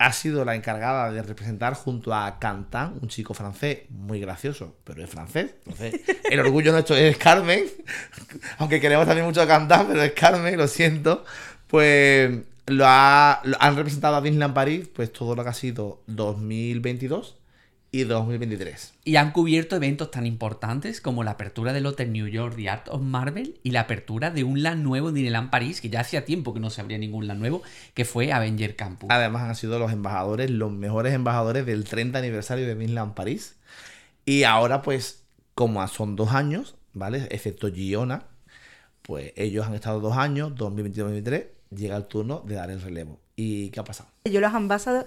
Ha sido la encargada de representar junto a Cantan, un chico francés muy gracioso, pero es francés. Entonces, <laughs> el orgullo nuestro es Carmen, aunque queremos también mucho a Cantan, pero es Carmen, lo siento. Pues lo, ha- lo han representado a Disneyland París, pues todo lo que ha sido 2022 y 2023. Y han cubierto eventos tan importantes como la apertura del Hotel New York The Art of Marvel y la apertura de un LAN nuevo en Disneyland París, que ya hacía tiempo que no se abría ningún LAN nuevo, que fue Avenger Campus. Además han sido los embajadores, los mejores embajadores del 30 aniversario de Disneyland París. Y ahora, pues, como son dos años, ¿vale? Excepto Giona, pues ellos han estado dos años, 2022-2023, llega el turno de dar el relevo. ¿Y qué ha pasado? Yo los ambasadores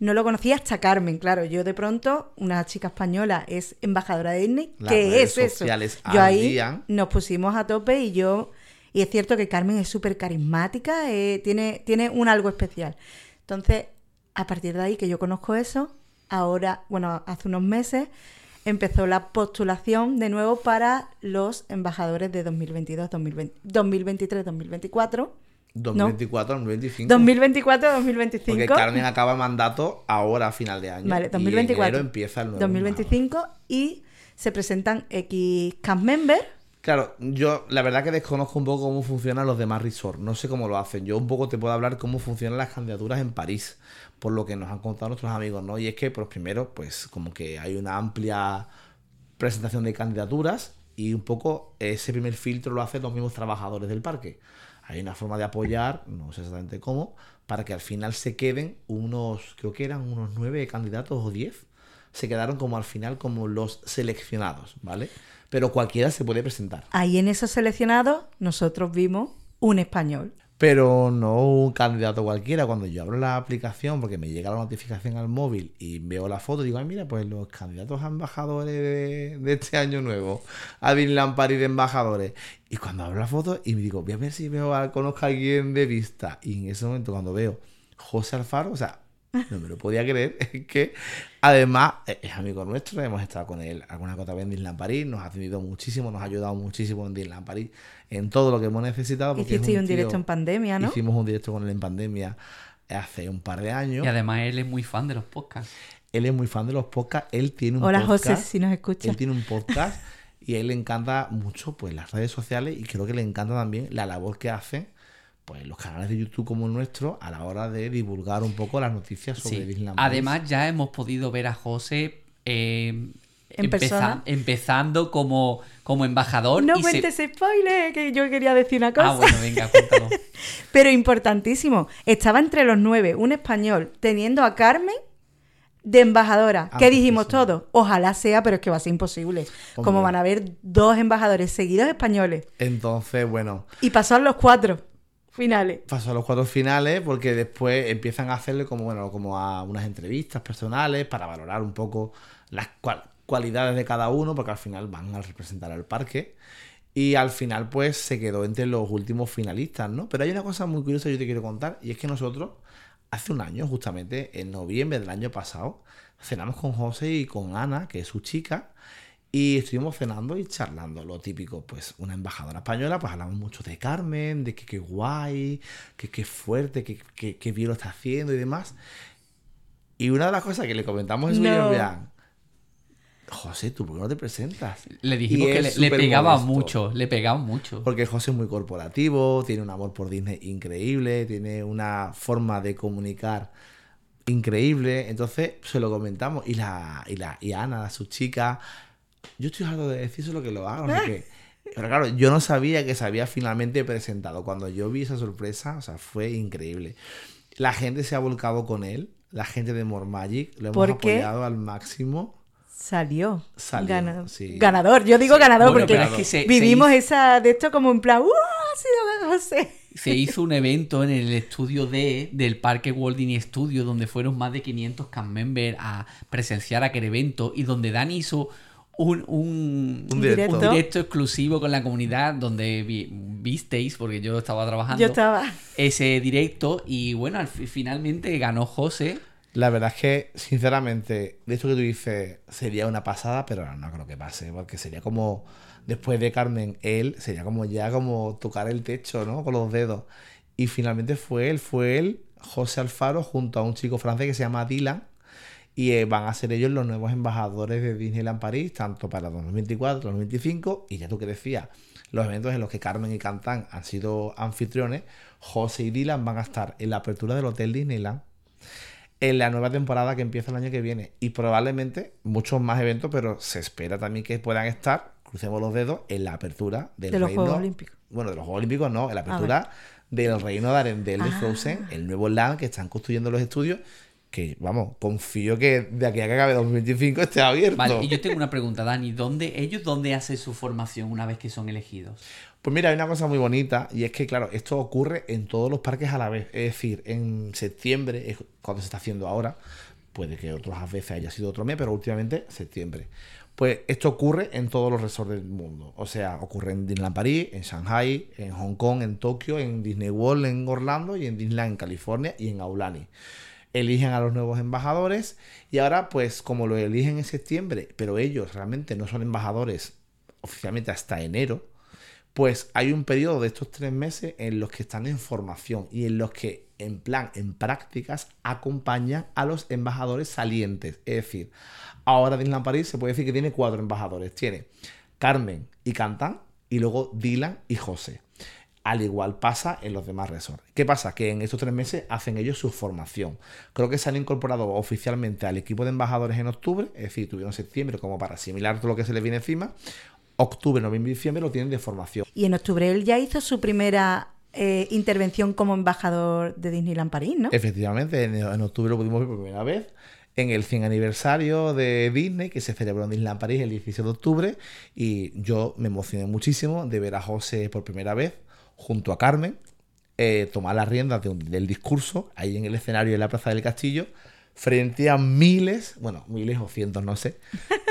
no lo conocía hasta Carmen, claro. Yo de pronto, una chica española es embajadora de Disney. Las ¿Qué redes es eso? Yo ahí nos pusimos a tope y yo... Y es cierto que Carmen es súper carismática, eh, tiene, tiene un algo especial. Entonces, a partir de ahí que yo conozco eso, ahora, bueno, hace unos meses empezó la postulación de nuevo para los embajadores de 2022, 2020, 2023, 2024. 2024-2025. 2024, 2025. Porque Carmen acaba mandato ahora a final de año. Vale, Y en 2024. enero empieza el nuevo. 2025 y se presentan X cast members. Claro, yo la verdad que desconozco un poco cómo funcionan los demás resorts. No sé cómo lo hacen. Yo un poco te puedo hablar cómo funcionan las candidaturas en París, por lo que nos han contado nuestros amigos, ¿no? Y es que, pues primero, pues como que hay una amplia presentación de candidaturas y un poco ese primer filtro lo hacen los mismos trabajadores del parque. Hay una forma de apoyar, no sé exactamente cómo, para que al final se queden unos, creo que eran unos nueve candidatos o diez, se quedaron como al final como los seleccionados, ¿vale? Pero cualquiera se puede presentar. Ahí en esos seleccionados nosotros vimos un español. Pero no un candidato cualquiera. Cuando yo abro la aplicación, porque me llega la notificación al móvil y veo la foto, digo, ay, mira, pues los candidatos a embajadores de, este año nuevo, a Disneyland París de embajadores. Y cuando abro la foto y me digo, voy a ver si conozco a alguien de vista. Y en ese momento, cuando veo José Alfaro, o sea, no me lo podía creer, <laughs> es que además eh, es amigo nuestro, hemos estado con él alguna cosa en Disneyland París, nos ha atendido muchísimo, nos ha ayudado muchísimo en Disneyland París, en todo lo que hemos necesitado. Hicisteis un tío- directo en pandemia, ¿no? Hicimos un directo con él en pandemia hace un par de años. Y además él es muy fan de los podcasts. Él es muy fan de los podcasts. Él tiene un Hola podcast. José, si nos escuchas. Él tiene un podcast y a él le encanta mucho pues las redes sociales y creo que le encanta también la labor que hace pues los canales de YouTube como el nuestro a la hora de divulgar un poco las noticias sobre Sí. Disneyland París. Además, ya hemos podido ver a José eh, En persona. empezando como, como embajador. No y se- cuentes spoiler, que yo quería decir una cosa. Ah, bueno, venga, cuéntalo. <laughs> Pero importantísimo, estaba entre los nueve un español teniendo a Carmen de embajadora. Ah, ¿Qué dijimos muchísimo. todos? Ojalá sea, pero es que va a ser imposible. Como van a haber dos embajadores seguidos españoles. Entonces, bueno, Y a los cuatro finales. pasó a los cuatro finales porque después empiezan a hacerle como bueno como a unas entrevistas personales para valorar un poco las cual- cualidades de cada uno porque al final van a representar al parque y al final pues se quedó entre los últimos finalistas no pero hay una cosa muy curiosa que yo te quiero contar y es que nosotros hace un año justamente en noviembre del año pasado cenamos con José y con Ana que es su chica y estuvimos cenando y charlando, lo típico, pues una embajadora española, pues hablamos mucho de Carmen, de que qué guay, que qué fuerte, que, que, que bien lo está haciendo y demás. Y una de las cosas que le comentamos es No. no. José, ¿tú por qué no te presentas? Le dijimos Y que le, le pegaba mucho, le pegaba mucho. Porque José es muy corporativo, tiene un amor por Disney increíble, tiene una forma de comunicar increíble. Entonces se lo comentamos. Y la, y la y Ana, su chica, yo estoy harto de decir lo que lo haga, no sé qué. <laughs> Pero claro, yo no sabía que se había finalmente presentado. Cuando yo vi esa sorpresa, o sea, fue increíble. La gente se ha volcado con él, la gente de More Magic, lo hemos apoyado al máximo. Salió. Salió, Gana- sí. Ganador. Yo digo ganador Bueno, porque es que se- se vivimos hizo- esa de esto como en plan, ¡Uh! Ha sido José. <laughs> Se hizo un evento en el estudio D del Parque Walt Disney Studio donde fueron más de 500 cast members a presenciar aquel evento y donde Dani hizo un, un, Un directo. un directo exclusivo con la comunidad donde vi- visteis, porque yo estaba trabajando, Yo estaba. ese directo y bueno, al fi- finalmente ganó José. La verdad es que, sinceramente, de esto que tú dices, sería una pasada, pero no creo que pase, porque sería como, después de Carmen, él, sería como ya como tocar el techo, ¿no? Con los dedos. Y finalmente fue él, fue él, José Alfaro, junto a un chico francés que se llama Dylan, y eh, van a ser ellos los nuevos embajadores de Disneyland París, tanto para 2024, 2025, y ya tú que decías, los eventos en los que Carmen y Cantán han sido anfitriones, José y Dylan van a estar en la apertura del Hotel Disneyland, en la nueva temporada que empieza el año que viene. Y probablemente muchos más eventos, pero se espera también que puedan estar, crucemos los dedos, en la apertura del De los reino- Juegos Olímpicos. Bueno, de los Juegos Olímpicos no, en la apertura del reino de Arendelle de Ah. Frozen, el nuevo land que están construyendo los estudios. Que vamos, confío que de aquí a que acabe 2025 esté abierto. Vale, y yo tengo una pregunta, Dani, ¿dónde, ¿ellos dónde hacen su formación una vez que son elegidos? Pues mira, hay una cosa muy bonita y es que, claro, esto ocurre en todos los parques a la vez. Es decir, en septiembre, es cuando se está haciendo ahora, puede que otras veces haya sido otro mes, pero últimamente septiembre. Pues esto ocurre en todos los resorts del mundo. O sea, ocurre en Disneyland París, en Shanghai, en Hong Kong, en Tokio, en Disney World en Orlando y en Disneyland en California y en Aulani. Eligen a los nuevos embajadores y ahora, pues como lo eligen en septiembre, pero ellos realmente no son embajadores oficialmente hasta enero, pues hay un periodo de estos tres meses en los que están en formación y en los que, en plan, en prácticas, acompañan a los embajadores salientes. Es decir, ahora Disneyland París se puede decir que tiene cuatro embajadores. Tiene Carmen y Cantán y luego Dylan y José. Al igual pasa en los demás resorts. ¿Qué pasa? Que en estos tres meses hacen ellos su formación. Creo que se han incorporado oficialmente al equipo de embajadores en octubre, es decir, tuvieron septiembre como para asimilar todo lo que se les viene encima. Octubre, noviembre y diciembre lo tienen de formación. Y en octubre él ya hizo su primera eh, intervención como embajador de Disneyland París, ¿no? Efectivamente, en, en octubre lo pudimos ver por primera vez. En el 100 aniversario de Disney, que se celebró en Disneyland París el 16 de octubre. Y yo me emocioné muchísimo de ver a José por primera vez, junto a Carmen, eh, tomar las riendas de un- del discurso, ahí en el escenario de la Plaza del Castillo, frente a miles, bueno, miles o cientos, no sé,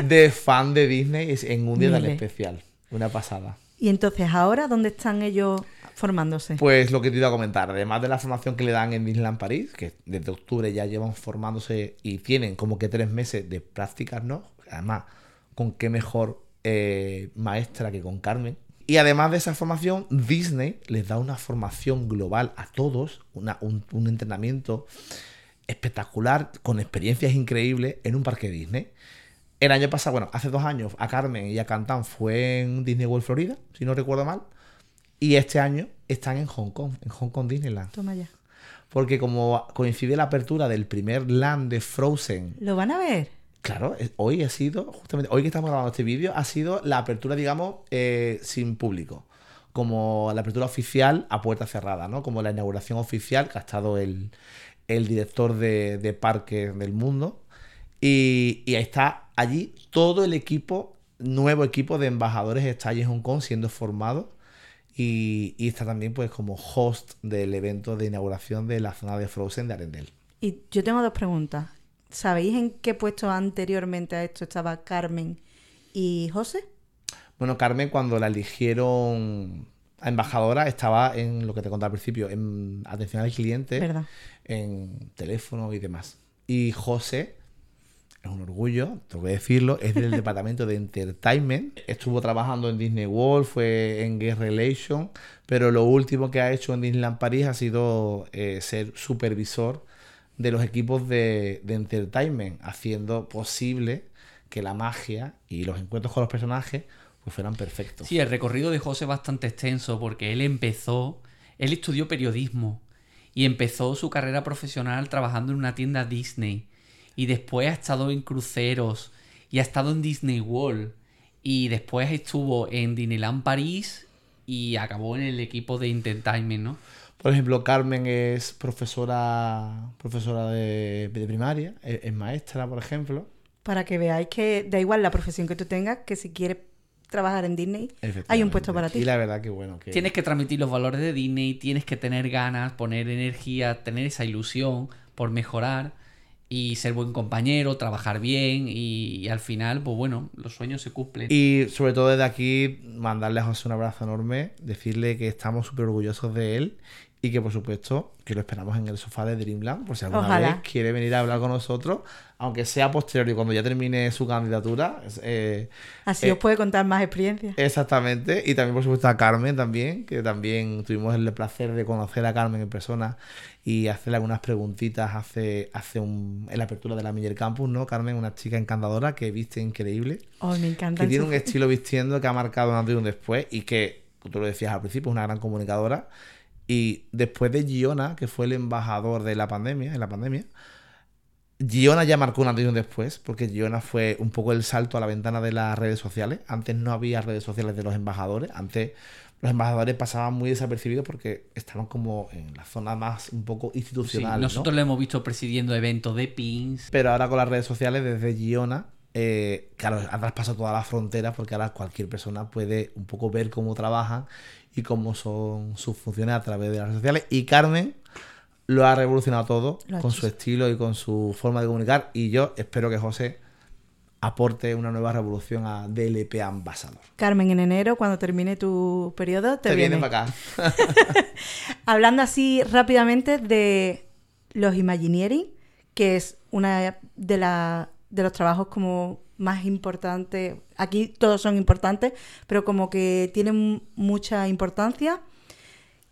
de fan de Disney en un día tan Miles. especial. Una pasada. Y entonces ahora, ¿dónde están ellos formándose? Pues lo que te iba a comentar, además de la formación que le dan en Disneyland París, que desde octubre ya llevan formándose y tienen como que tres meses de prácticas, ¿no? Además, con qué mejor eh, maestra que con Carmen. Y además de esa formación, Disney les da una formación global a todos, una- un, un entrenamiento espectacular, con experiencias increíbles en un parque Disney. El año pasado, bueno, hace dos años, a Carmen y a Cantán fue en Disney World Florida, si no recuerdo mal. Y este año están en Hong Kong, en Hong Kong Disneyland. Toma ya. Porque como coincide la apertura del primer land de Frozen, ¿Lo van a ver? Claro, es- hoy ha sido, justamente hoy que estamos grabando este vídeo, ha sido la apertura, digamos, eh, sin público. Como la apertura oficial a puerta cerrada, ¿no? Como la inauguración oficial que ha estado el, el director de, de parques del mundo. Y, y está allí todo el equipo, nuevo equipo de embajadores está allí en Hong Kong siendo formado. Y, y está también pues como host del evento de inauguración de la zona de Frozen de Arendelle. Y yo tengo dos preguntas. ¿Sabéis en qué puesto anteriormente a esto estaba Carmen y José? Bueno, Carmen cuando la eligieron a embajadora estaba en lo que te contaba al principio, en atención al cliente, ¿Verdad? en teléfono y demás. Y José, es un orgullo, tengo que decirlo, es del <laughs> departamento de entertainment. Estuvo trabajando en Disney World, fue en Guest Relation, pero lo último que ha hecho en Disneyland París ha sido eh, ser supervisor de los equipos de, de entertainment, haciendo posible que la magia y los encuentros con los personajes pues fueran perfectos. Sí, el recorrido de José es bastante extenso porque él empezó, él estudió periodismo y empezó su carrera profesional trabajando en una tienda Disney y después ha estado en cruceros y ha estado en Disney World y después estuvo en Disneyland París y acabó en el equipo de Entertainment, ¿no? Por ejemplo, Carmen es profesora profesora de, de primaria, es, es maestra, por ejemplo. Para que veáis que da igual la profesión que tú tengas, que si quieres trabajar en Disney, hay un puesto para ti. Y la verdad que bueno, que Tienes que transmitir los valores de Disney, tienes que tener ganas, poner energía, tener esa ilusión por mejorar y ser buen compañero, trabajar bien y, y al final, pues bueno, los sueños se cumplen. Y sobre todo desde aquí, mandarle a José un abrazo enorme, decirle que estamos súper orgullosos de él y que por supuesto que lo esperamos en el sofá de Dreamland, por si alguna Ojalá. vez quiere venir a hablar con nosotros, aunque sea posterior y cuando ya termine su candidatura. eh, Así eh, os puede contar más experiencias. Exactamente, y también por supuesto a Carmen también, que también tuvimos el placer de conocer a Carmen en persona y hacerle algunas preguntitas hace, hace un, en la apertura de la Miller Campus, ¿no? Carmen, una chica encantadora que viste increíble, Oh, me encanta. que tiene un estilo vistiendo que ha marcado un antes y un después y que, tú lo decías al principio, es una gran comunicadora. Y después de Giona, que fue el embajador de la pandemia, en la pandemia, Giona ya marcó un antes y un después, porque Giona fue un poco el salto a la ventana de las redes sociales. Antes no había redes sociales de los embajadores. Antes los embajadores pasaban muy desapercibidos porque estaban como en la zona más un poco Sí, institucional. ¿no? nosotros lo hemos visto presidiendo eventos de pins. Pero ahora con las redes sociales, desde Giona, eh, claro, ha traspasado todas las fronteras porque ahora cualquier persona puede un poco ver cómo trabajan y cómo son sus funciones a través de las redes sociales. Y Carmen lo ha revolucionado todo Lo con su estilo y con su forma de comunicar. Y yo espero que José aporte una nueva revolución a DLP Ambassador. Carmen, en enero, cuando termine tu periodo, te, Te viene para acá. <laughs> <laughs> Hablando así rápidamente de los Imagineering, que es una de, la- de los trabajos como más importantes. Aquí todos son importantes, pero como que tienen mucha importancia.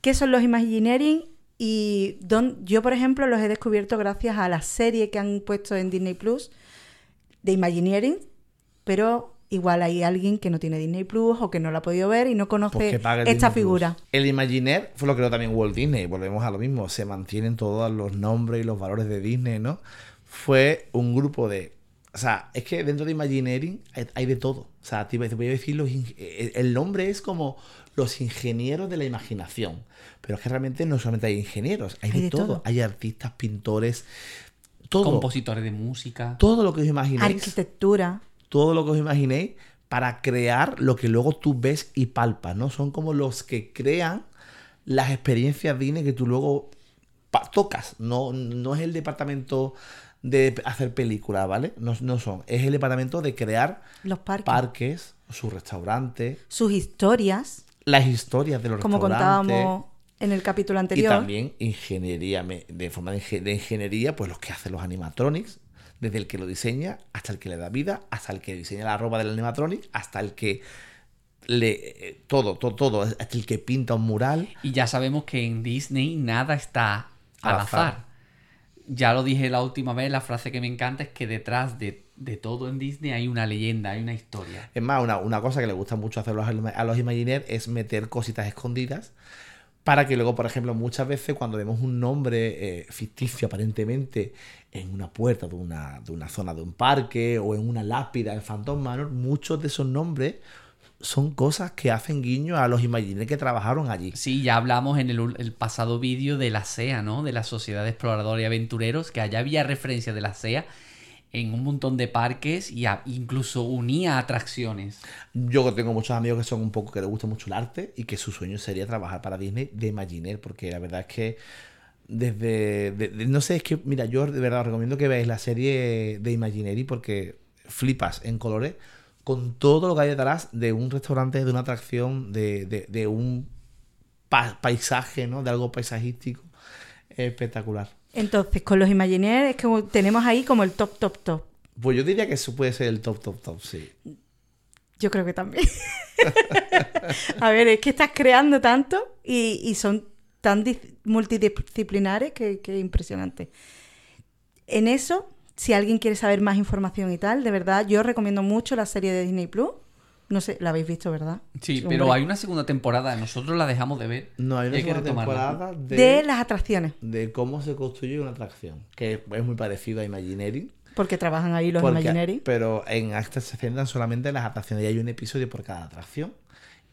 ¿Qué son los Imagineering? Y don- yo, por ejemplo, los he descubierto gracias a la serie que han puesto en Disney Plus de Imagineering, pero igual hay alguien que no tiene Disney Plus o que no lo ha podido ver y no Pues conoce esta Disney Plus. figura. El Imagineer fue lo que creó también Walt Disney. Volvemos a lo mismo. Se mantienen todos los nombres y los valores de Disney, ¿no? Fue un grupo de. O sea, es que dentro de Imagineering hay, de todo. O sea, te, voy a decir, los, ing- el nombre es como los ingenieros de la imaginación. Pero es que realmente no solamente hay ingenieros, hay, de, todo. Hay artistas, pintores, todo. compositores de música. todo lo que os imaginéis Arquitectura. todo lo que os imaginéis para crear lo que luego tú ves y palpas, ¿no? Son como los que crean las experiencias Disney que tú luego tocas. No, no es el departamento de hacer películas, ¿vale? No, no son. Es el departamento de crear Los parques. parques, sus restaurantes, sus historias, las historias de los como restaurantes. contábamos en el capítulo Y anterior. también ingeniería, de forma de, inge- de ingeniería, pues los que hacen los animatronics, desde el que lo diseña hasta el que le da vida, hasta el que diseña la ropa del animatronic, hasta el que le eh, todo, todo, todo, hasta el que pinta un mural. Y ya sabemos que en Disney nada está al Al azar. azar. Ya lo dije la última vez, la frase que me encanta es que detrás de, de todo en Disney hay una leyenda, hay una historia. Es más, una, una cosa que le gusta mucho hacer a los, Imagineers es meter cositas escondidas para que luego, por ejemplo, muchas veces cuando vemos un nombre eh, ficticio aparentemente en una puerta de una, de una zona de un parque o en una lápida en Phantom Manor, muchos de esos nombres son cosas que hacen guiño a los Imagineers que trabajaron allí. Sí, ya hablamos en el, pasado vídeo de la SEA, ¿no? De la Sociedad de Exploradores y Aventureros, que allá había referencia de la SEA en un montón de parques y a- incluso unía atracciones. Yo tengo muchos amigos que son un poco que les gusta mucho el arte y que su sueño sería trabajar para Disney de Imagineer, porque la verdad es que desde de- de- no sé, es que mira, yo de verdad os recomiendo que veáis la serie de Imagineering porque flipas en colores con todo lo que hay detrás de un restaurante, de una atracción, de, de- de un pa- paisaje, ¿no? De algo paisajístico espectacular. Entonces, con los Imagineers es que tenemos ahí como el top, top, top. Pues yo diría que eso puede ser el top, top, top, sí. Yo creo que también. <laughs> A ver, es que estás creando tanto y, y son tan dis- multidisciplinares que, que impresionante. En eso, si alguien quiere saber más información y tal, de verdad, yo recomiendo mucho la serie de Disney Plus. No sé, la habéis visto, ¿verdad? Sí, Hombre. pero hay una segunda temporada. Nosotros la dejamos de ver. No, hay una que segunda temporada de, De las atracciones, de cómo se construye una atracción, que es muy parecido a Imagineering. porque trabajan ahí los porque- Imagineering. Pero en esta se centran solamente en las atracciones y hay un episodio por cada atracción.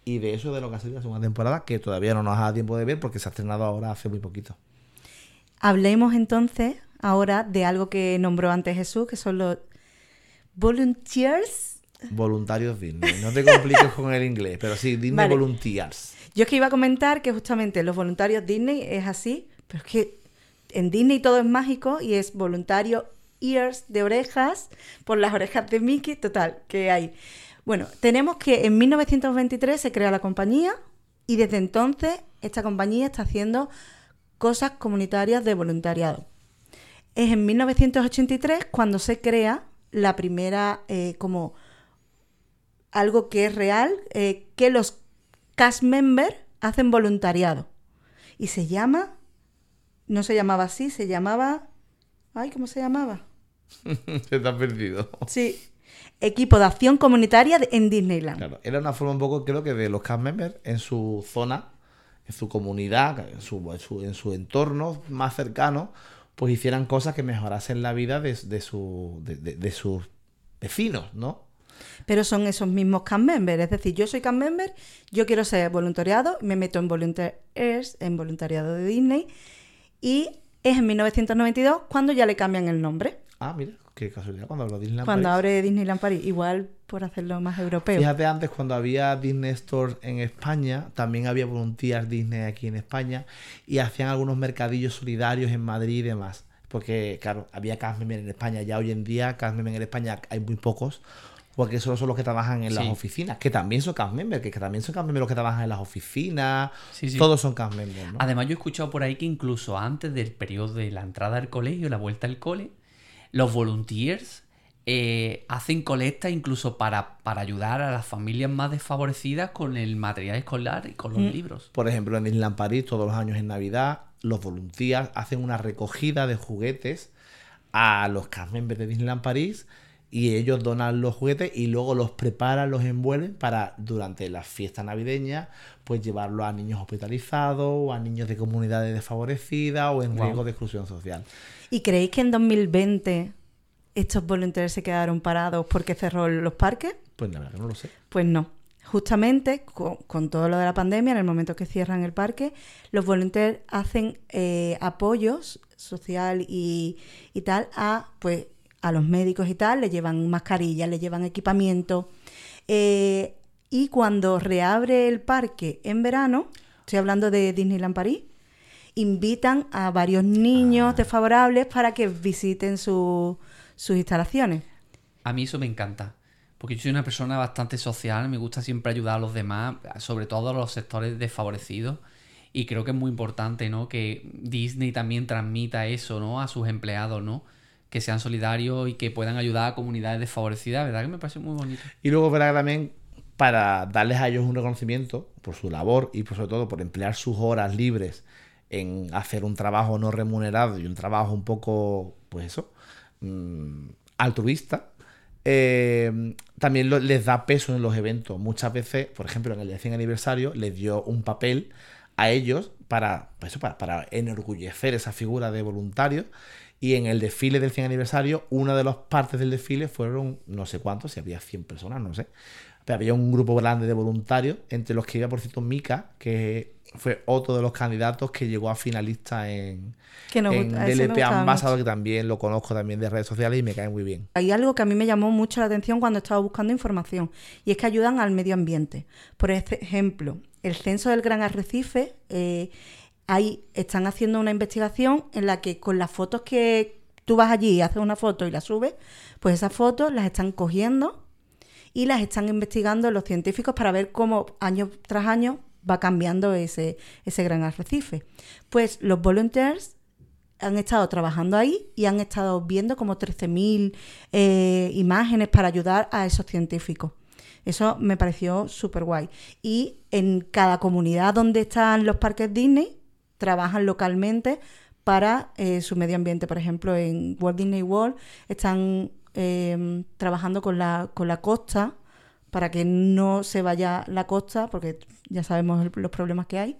Y de eso de lo que ha sido la segunda temporada, que todavía no nos ha dado tiempo de ver porque se ha estrenado ahora hace muy poquito. Hablemos entonces ahora de algo que nombró antes Jesús, que son los volunteers. Voluntarios Disney. No te compliques con el inglés, pero sí, Disney Vale. Volunteers. Yo es que iba a comentar que justamente los voluntarios Disney es así, pero es que en Disney todo es mágico y es voluntario ears de orejas por las orejas de Mickey, total, que hay. Bueno, tenemos que en 1923 se crea la compañía y desde entonces esta compañía está haciendo cosas comunitarias de voluntariado. Es en 1983 cuando se crea la primera eh, como algo que es real, eh, que los cast members hacen voluntariado. Y se llama, no se llamaba así, se llamaba, ay, ¿cómo se llamaba? <laughs> se te ha perdido. Sí, equipo de acción comunitaria en Disneyland. Claro, era una forma un poco, creo que de los cast members en su zona, en su comunidad, en su, en su, en su entorno más cercano, pues hicieran cosas que mejorasen la vida de, de, su, de, de- de sus vecinos, ¿no? Pero son esos mismos cast members. Es decir, yo soy cast member, yo quiero ser voluntariado, me meto en Volunteers, en voluntariado de Disney, y es en 1992 cuando ya le cambian el nombre. Ah, mira, qué casualidad, cuando habló Disneyland Cuando París. abre Disneyland París, igual por hacerlo más europeo. Fíjate antes cuando había Disney Store en España, también había voluntarios Disney aquí en España y hacían algunos mercadillos solidarios en Madrid y demás. Porque, claro, había cast member en España, ya hoy en día cast member en España hay muy pocos, porque solo son los que trabajan en las Sí. oficinas, que también son cast members, que, que también son cast members los que trabajan en las oficinas, Sí, sí. todos son cast members, ¿no? Además, yo he escuchado por ahí que incluso antes del periodo de la entrada al colegio, la vuelta al cole, los volunteers eh, hacen colecta incluso para, para ayudar a las familias más desfavorecidas con el material escolar y con los libros. Por ejemplo, en Disneyland París, todos los años en Navidad, los voluntarios hacen una recogida de juguetes a los cast members de Disneyland París y ellos donan los juguetes y luego los preparan, los envuelven para durante las fiestas navideñas, pues llevarlo a niños hospitalizados o a niños de comunidades desfavorecidas o en Wow. riesgo de exclusión social. ¿Y creéis que en 2020 estos voluntarios se quedaron parados porque cerró los parques? Pues la verdad que no lo sé. Pues no. Justamente con, con todo lo de la pandemia, en el momento que cierran el parque, los voluntarios hacen eh, apoyos social y, y tal a pues a los médicos y tal, le llevan mascarillas, le llevan equipamiento. Eh, y cuando reabre el parque en verano, estoy hablando de Disneyland París, invitan a varios niños desfavorables para que visiten su- sus instalaciones. A mí eso me encanta. Porque yo soy una persona bastante social, me gusta siempre ayudar a los demás, sobre todo a los sectores desfavorecidos. Y creo que es muy importante, ¿no? Que Disney también transmita eso, ¿no? A sus empleados, ¿no? Que sean solidarios y que puedan ayudar a comunidades desfavorecidas. ¿Verdad que me parece muy bonito? Y luego verá que también para darles a ellos un reconocimiento por su labor y por, sobre todo por emplear sus horas libres en hacer un trabajo no remunerado y un trabajo un poco, pues eso, mm, altruista, eh, también les da peso en los eventos. Muchas veces, por ejemplo, en el día 100 aniversario, les dio un papel a ellos para, pues eso, para, para enorgullecer esa figura de voluntarios. Y en el desfile del 100 aniversario, una de las partes del desfile fueron no sé cuántos, si había 100 personas, no sé. Pero había un grupo grande de voluntarios, entre los que iba, por cierto, Mika, que fue otro de los candidatos que llegó a finalista en, Que nos en DLP Ambassador, que también lo conozco también de redes sociales y me cae muy bien. Hay algo que a mí me llamó mucho la atención cuando estaba buscando información y es que ayudan al medio ambiente. Por ejemplo, el censo del Gran Arrecife, eh, ahí están haciendo una investigación en la que con las fotos que tú vas allí y haces una foto y la subes, pues esas fotos las están cogiendo y las están investigando los científicos para ver cómo año tras año va cambiando ese, ese gran arrecife. Pues los volunteers han estado trabajando ahí y han estado viendo como 13.000 eh, imágenes para ayudar a esos científicos. Eso me pareció súper guay. Y en cada comunidad donde están los parques Disney, trabajan localmente para eh, su medio ambiente. Por ejemplo, en Walt Disney World están eh, trabajando con la, con la costa para que no se vaya la costa, porque ya sabemos el- los problemas que hay.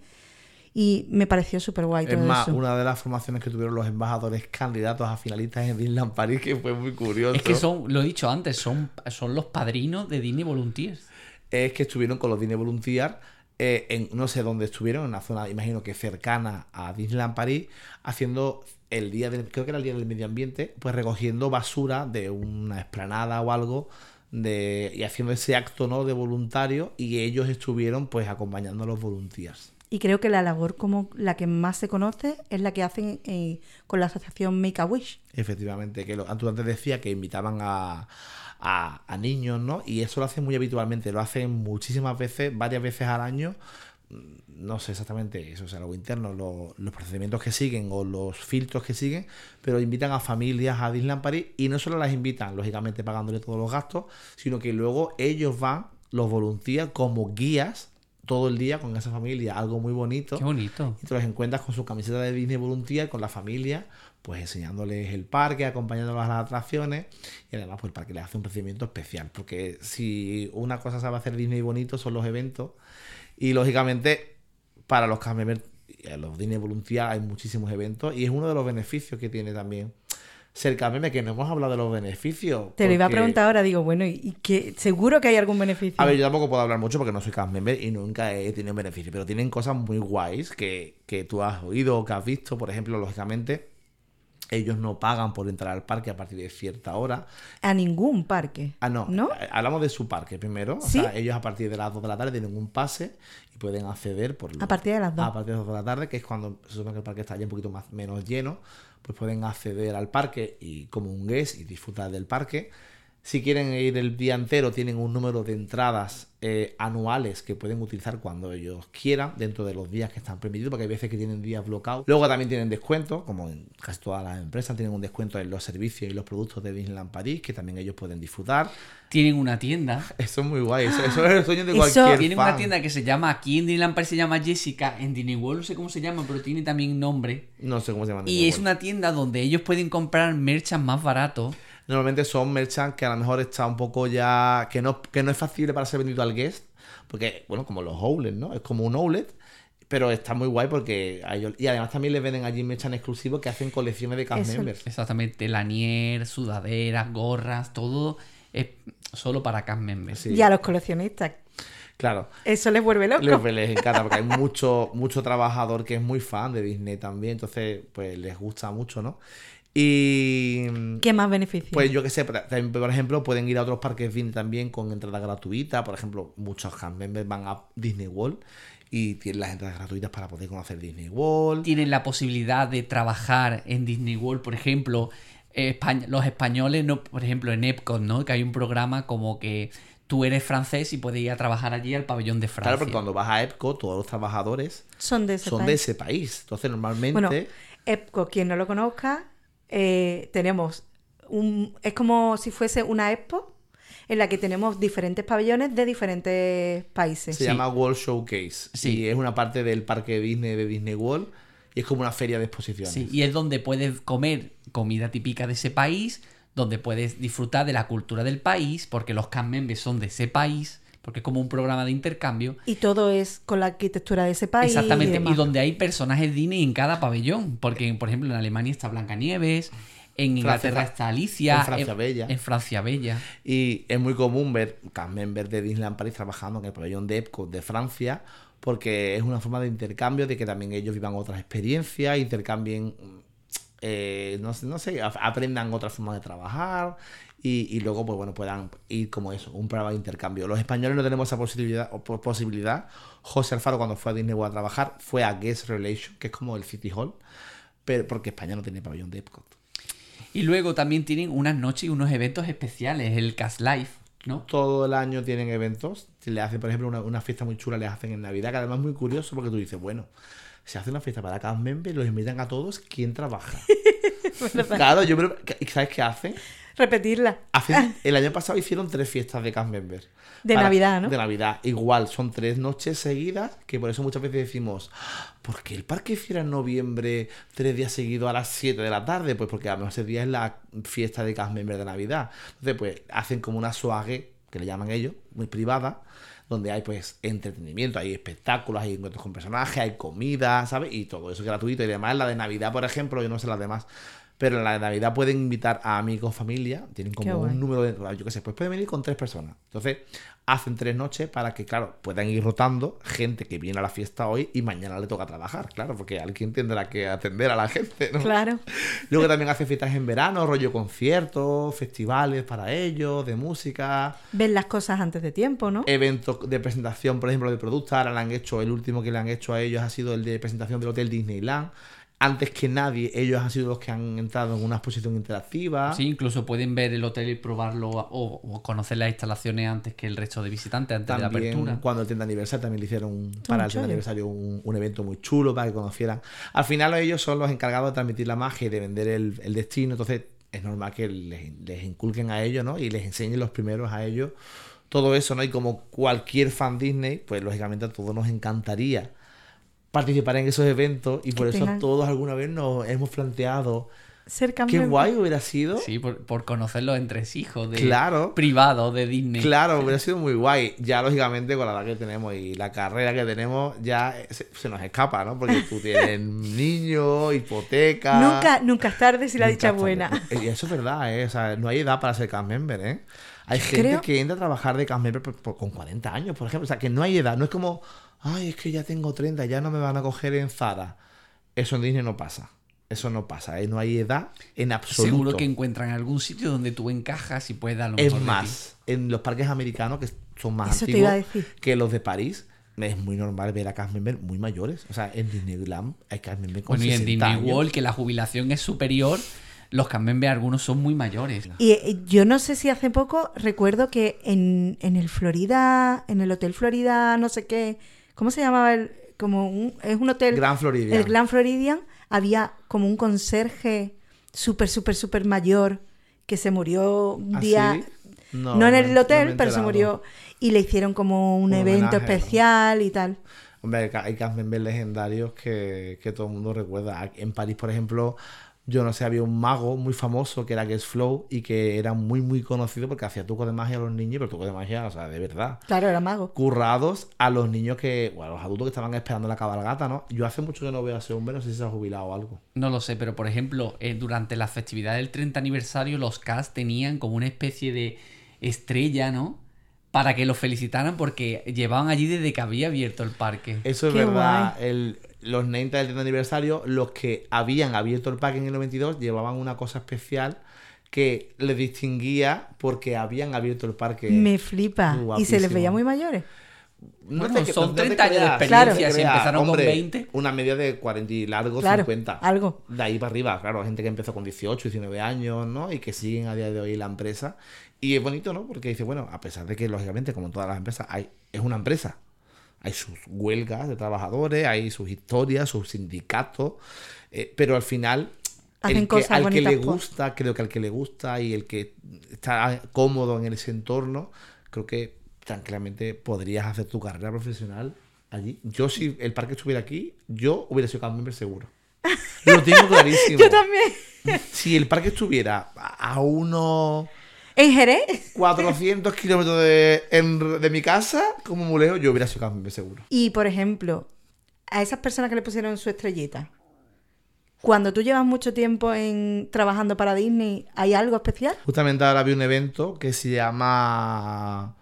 Y me pareció súper guay Es todo más, eso. una de las formaciones que tuvieron los embajadores candidatos a finalistas en Disneyland París, que fue muy curioso. Es que son, lo he dicho antes, son, son los padrinos de Disney Volunteers. es que estuvieron con los Disney Volunteers eh, en no sé dónde estuvieron, en una zona, imagino que cercana a Disneyland París, haciendo el día del, creo que era el día del medio ambiente, pues recogiendo basura de una esplanada o algo de, y haciendo ese acto no de voluntario y ellos estuvieron pues acompañando a los voluntarios. Y creo que la labor como la que más se conoce es la que hacen eh, con la asociación Make a Wish. Efectivamente, que lo, tú antes decía que invitaban a, a, a niños, ¿no? Y eso lo hacen muy habitualmente, lo hacen muchísimas veces, varias veces al año. Mm, No sé exactamente eso, o sea, lo interno, lo- los procedimientos que siguen o los filtros que siguen, pero invitan a familias a Disneyland París y no solo las invitan, lógicamente pagándole todos los gastos, sino que luego ellos van, los voluntarios, como guías todo el día con esa familia, algo muy bonito. Qué bonito. Y te los encuentras con su camiseta de Disney Volunteer, con la familia, pues enseñándoles el parque, acompañándolos a las atracciones. Y además, pues el parque les hace un procedimiento especial. Porque si una cosa sabe hacer Disney bonito son los eventos. Y lógicamente, para los a los Disney Volunteer hay muchísimos eventos. Y es uno de los beneficios que tiene también member, que no hemos hablado de los beneficios. Te lo iba a preguntar ahora, digo, bueno, ¿y, qué? seguro que hay algún beneficio? a ver, yo tampoco puedo hablar mucho porque no soy cast member y nunca he tenido beneficio, pero tienen cosas muy guays que, que tú has oído o que has visto. Por ejemplo, lógicamente, ellos no pagan por entrar al parque a partir de cierta hora. A ningún parque. Ah, no, ¿No? eh, hablamos de su parque primero. O ¿Sí? sea, ellos a partir de las 2 de la tarde tienen un pase y pueden acceder por A partir de las dos. A partir de las 2 de la tarde, que es cuando se supone que el parque está ya un poquito más menos lleno, pues pueden acceder al parque y como un guest y disfrutar del parque. Si quieren ir el día entero, tienen un número de entradas eh, anuales que pueden utilizar cuando ellos quieran, dentro de los días que están permitidos, porque hay veces que tienen días bloqueados. Luego también tienen descuento, como en casi todas las empresas, tienen un descuento en los servicios y los productos de Disneyland París, que también ellos pueden disfrutar. Tienen una tienda. <laughs> Eso es muy guay, eso, eso es el sueño de Eso- cualquier Tienen fan. una tienda que se llama, aquí en Disneyland París se llama Jessica, en Disney World no sé cómo se llama, pero tiene también nombre. No sé cómo se llama. Y es una tienda donde ellos pueden comprar merchas más barato. Normalmente son merchants que a lo mejor está un poco ya. que no, que no es factible para ser vendido al guest. Porque, bueno, como los outlets, ¿no? Es como un outlet. Pero está muy guay porque a ellos- Y además también les venden allí merchants exclusivos que hacen colecciones de cast Eso- members. Exactamente, lanier, sudaderas, gorras, todo es solo para cast members. Sí. Y a los coleccionistas. Claro. Eso les vuelve Les, locos. les encanta porque hay mucho, mucho trabajador que es muy fan de Disney también. Entonces, pues les gusta mucho, ¿no? Y. ¿Qué más beneficios? Pues yo que sé, por ejemplo, pueden ir a otros parques Disney también con entrada gratuita. Por ejemplo, muchos cast members van a Disney World y tienen las entradas gratuitas para poder conocer Disney World. Tienen la posibilidad de trabajar en Disney World, por ejemplo, Españ- los españoles, no, por ejemplo, en Epcot, ¿no? Que hay un programa como que tú eres francés y puedes ir a trabajar allí al pabellón de Francia. Claro, porque cuando vas a Epcot, todos los trabajadores son de ese son de país. ese país. Entonces, normalmente. Bueno, Epco, quien no lo conozca, eh, tenemos un... Es como si fuese una expo en la que tenemos diferentes pabellones de diferentes países. se sí. llama World Showcase. Sí. Y es una parte del parque Disney de Disney World. Y es como una feria de exposiciones. Sí, y es donde puedes comer comida típica de ese país, donde puedes disfrutar de la cultura del país, porque los cast son de ese país, porque es como un programa de intercambio. Y todo es con la arquitectura de ese país. Exactamente, Y, donde hay personajes Disney en cada pabellón, porque por ejemplo en Alemania está Blancanieves, en Inglaterra Francia- está Alicia, en Francia Bella. en Francia Bella. Y es muy común ver cast members de Disneyland Paris trabajando en el pabellón de Epcot de Francia, porque es una forma de intercambio, de que también ellos vivan otras experiencias, intercambien, eh, no, sé- no sé, aprendan otra forma de trabajar y, y luego, pues bueno, puedan ir como eso, un programa de intercambio. Los españoles no tenemos esa posibilidad. o po- posibilidad. José Alfaro, cuando fue a Disney World a trabajar, fue a Guest Relation, que es como el City Hall, pero porque España no tiene pabellón de Epcot. Y luego también tienen unas noches y unos eventos especiales, el Cast Life, ¿no? todo el año tienen eventos. Le hacen, por ejemplo, una, una fiesta muy chula, les hacen en Navidad, que además es muy curioso porque tú dices, bueno, se hace una fiesta para cast members, los invitan a todos, ¿quién trabaja? <laughs> claro, yo creo que- ¿sabes qué hacen? Repetirla. Hacen- <laughs> el año pasado hicieron tres fiestas de cast member. De Navidad, ¿no? De Navidad. Igual, son tres noches seguidas, que por eso muchas veces decimos, ¿por qué el parque hiciera en noviembre tres días seguidos a las 7 de la tarde? Pues porque a lo mejor ese día es la fiesta de cast member de Navidad. Entonces, pues hacen como una soirée, que le llaman ellos, muy privada, donde hay pues entretenimiento, hay espectáculos, hay encuentros con personajes, hay comida, ¿sabes? Y todo eso es gratuito. Y además la de Navidad, por ejemplo, yo no sé las demás, pero en la Navidad pueden invitar a amigos, familia, tienen como un número de, yo qué sé, pues pueden venir con tres personas. Entonces, hacen tres noches para que, claro, puedan ir rotando gente que viene a la fiesta hoy y mañana le toca trabajar, claro, porque alguien tendrá que atender a la gente, ¿no? Claro. <laughs> Luego también hace fiestas en verano, rollo conciertos, festivales para ellos, de música, Ven las cosas antes de tiempo, ¿no? eventos de presentación, por ejemplo, de productos. Ahora le han hecho, el último que le han hecho a ellos ha sido el de presentación del Hotel Disneyland. Antes que nadie, ellos han sido los que han entrado en una exposición interactiva. Sí, incluso pueden ver el hotel y probarlo o, o conocer las instalaciones antes que el resto de visitantes, antes de la También apertura. cuando el 30 aniversario también le hicieron para el 30 chollo. aniversario un, un evento muy chulo para que conocieran. Al final ellos son los encargados de transmitir la magia y de vender el, el destino, entonces es normal que les, les inculquen a ellos, ¿no? Y les enseñen los primeros a ellos todo eso, ¿no? Y como cualquier fan Disney, pues lógicamente a todos nos encantaría participar en esos eventos y por eso tengan- todos alguna vez nos hemos planteado Ser qué guay hubiera sido Sí, por, por conocer los entresijos de Claro. privados de Disney. Claro, hubiera <laughs> sido muy guay. Ya, lógicamente, con la edad que tenemos y la carrera que tenemos, ya se, se nos escapa, ¿no? Porque tú tienes <laughs> niños, hipoteca. Nunca, nunca es tarde si la dicha es buena. Y eso es verdad, ¿eh? O sea, no hay edad para ser cast member, ¿eh? Hay gente Creo- que entra a trabajar de cast member por- por- con 40 años, por ejemplo. O sea, que no hay edad. No es como, ay, es que ya tengo 30, ya no me van a coger en Zara. Eso en Disney no pasa. Eso no pasa, ¿eh? No hay edad en absoluto. Seguro que encuentran algún sitio donde tú encajas y puedes dar lo Es mejor de ti. más, en los parques americanos, que son más Eso te antiguos iba a decir. que los de París, es muy normal ver a members muy mayores. O sea, en Disneyland hay cast members con Bueno, y en 60 Disney. World, que la jubilación es superior, los Cambembe algunos son muy mayores. Y eh, yo no sé si hace poco recuerdo que en, en el Florida, en el Hotel Florida, no sé qué, ¿cómo se llamaba? El, como un, es un hotel. Grand Floridian. El Grand Floridian, había como un conserje súper, súper, súper mayor que se murió un ¿Ah, día. sí? No, No, en no- el no hotel, he pero se murió. Y le hicieron como un, Un evento homenaje, ¿no? especial y tal. Hombre, hay ca- hay cast members legendarios que, que todo el mundo recuerda. En París, por ejemplo, yo no sé, había un mago muy famoso que era Guess Flow y que era muy, muy conocido porque hacía trucos de magia a los niños, pero trucos de magia, o sea, de verdad. Claro, era mago. currados a los niños que, o a los adultos que estaban esperando la cabalgata, ¿no? Yo hace mucho que no veo a ese hombre, no sé si se ha jubilado o algo. No lo sé, pero por ejemplo, eh, durante la festividad del 30 aniversario, los cast tenían como una especie de estrella, ¿no? Para que los felicitaran porque llevaban allí desde que había abierto el parque. Eso es Qué verdad. El, los 90 del 30 aniversario, los que habían abierto el parque en el 92 llevaban una cosa especial que les distinguía porque habían abierto el parque. Me flipa. Y se les veía muy mayores. No Bueno, te- son no te 30 años de experiencia, te si empezaron con Hombre, 20. Una media de 40 y largo, Claro, 50. algo. De ahí para arriba, claro, gente que empezó con 18, 19 años, ¿no? Y que siguen a día de hoy la empresa. Y es bonito, ¿no? Porque dice, bueno, a pesar de que, lógicamente, como en todas las empresas, hay, es una empresa. Hay sus huelgas de trabajadores, hay sus historias, sus sindicatos, eh, pero al final, Hacen el que, cosas al que le por- gusta, creo que al que le gusta y el que está cómodo en ese entorno, creo que tranquilamente podrías hacer tu carrera profesional allí. Yo, si el parque estuviera aquí, yo hubiera sido member seguro. Lo tengo <laughs> clarísimo. Yo también. Si el parque estuviera a a unos En Jerez. 400 kilómetros de, en- de mi casa, como muy lejos, yo hubiera sido cast member seguro. Y por ejemplo, a esas personas que le pusieron su estrellita, cuando tú llevas mucho tiempo en trabajando para Disney, ¿hay algo especial? Justamente ahora vi un evento que se llama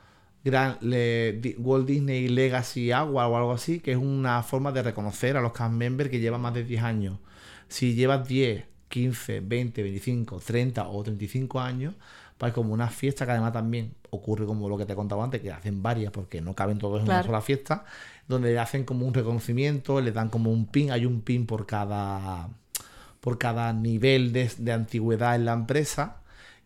Gran- Le- Walt Disney Legacy Award o algo así, que es una forma de reconocer a los cast members que llevan más de 10 años. Si llevas 10, 15, 20, 25, 30 o 35 años, pues como una fiesta que además también ocurre como lo que te he contado antes, que hacen varias porque no caben todos en una sola fiesta, donde hacen como un reconocimiento, le dan como un pin, hay un pin por cada por cada nivel de, de antigüedad en la empresa.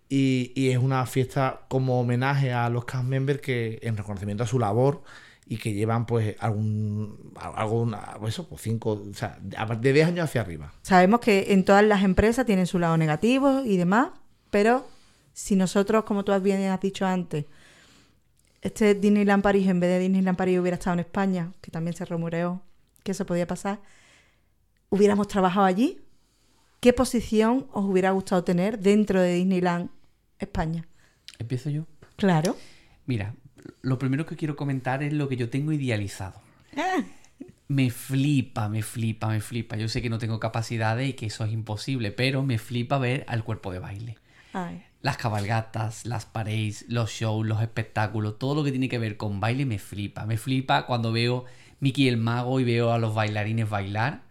Y, y es una fiesta como homenaje a los cast members que en reconocimiento a su labor y que llevan pues algún alguna pues eso pues cinco o sea de 10 años hacia arriba Sabemos que en todas las empresas tienen su lado negativo y demás, pero Si nosotros, como tú bien has dicho antes, este Disneyland París, en vez de Disneyland París, hubiera estado en España, que también se rumoreó que eso podía pasar, hubiéramos trabajado allí, ¿qué posición os hubiera gustado tener dentro de Disneyland España? ¿Empiezo yo? Claro. Mira, lo primero que quiero comentar es lo que yo tengo idealizado. Me flipa, me flipa, me flipa. Yo sé que no tengo capacidades y que eso es imposible, pero me flipa ver al cuerpo de baile. Ay. Las cabalgatas, las parades, los shows, los espectáculos, todo lo que tiene que ver con baile me flipa. Me flipa cuando veo Mickey el Mago y veo a los bailarines bailar.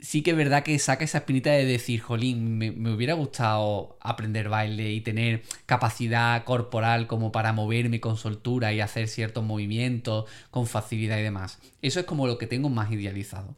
Sí que es verdad que saca esa espinita de decir, jolín, me, me hubiera gustado aprender baile y tener capacidad corporal como para moverme con soltura y hacer ciertos movimientos con facilidad y demás. Eso es como lo que tengo más idealizado.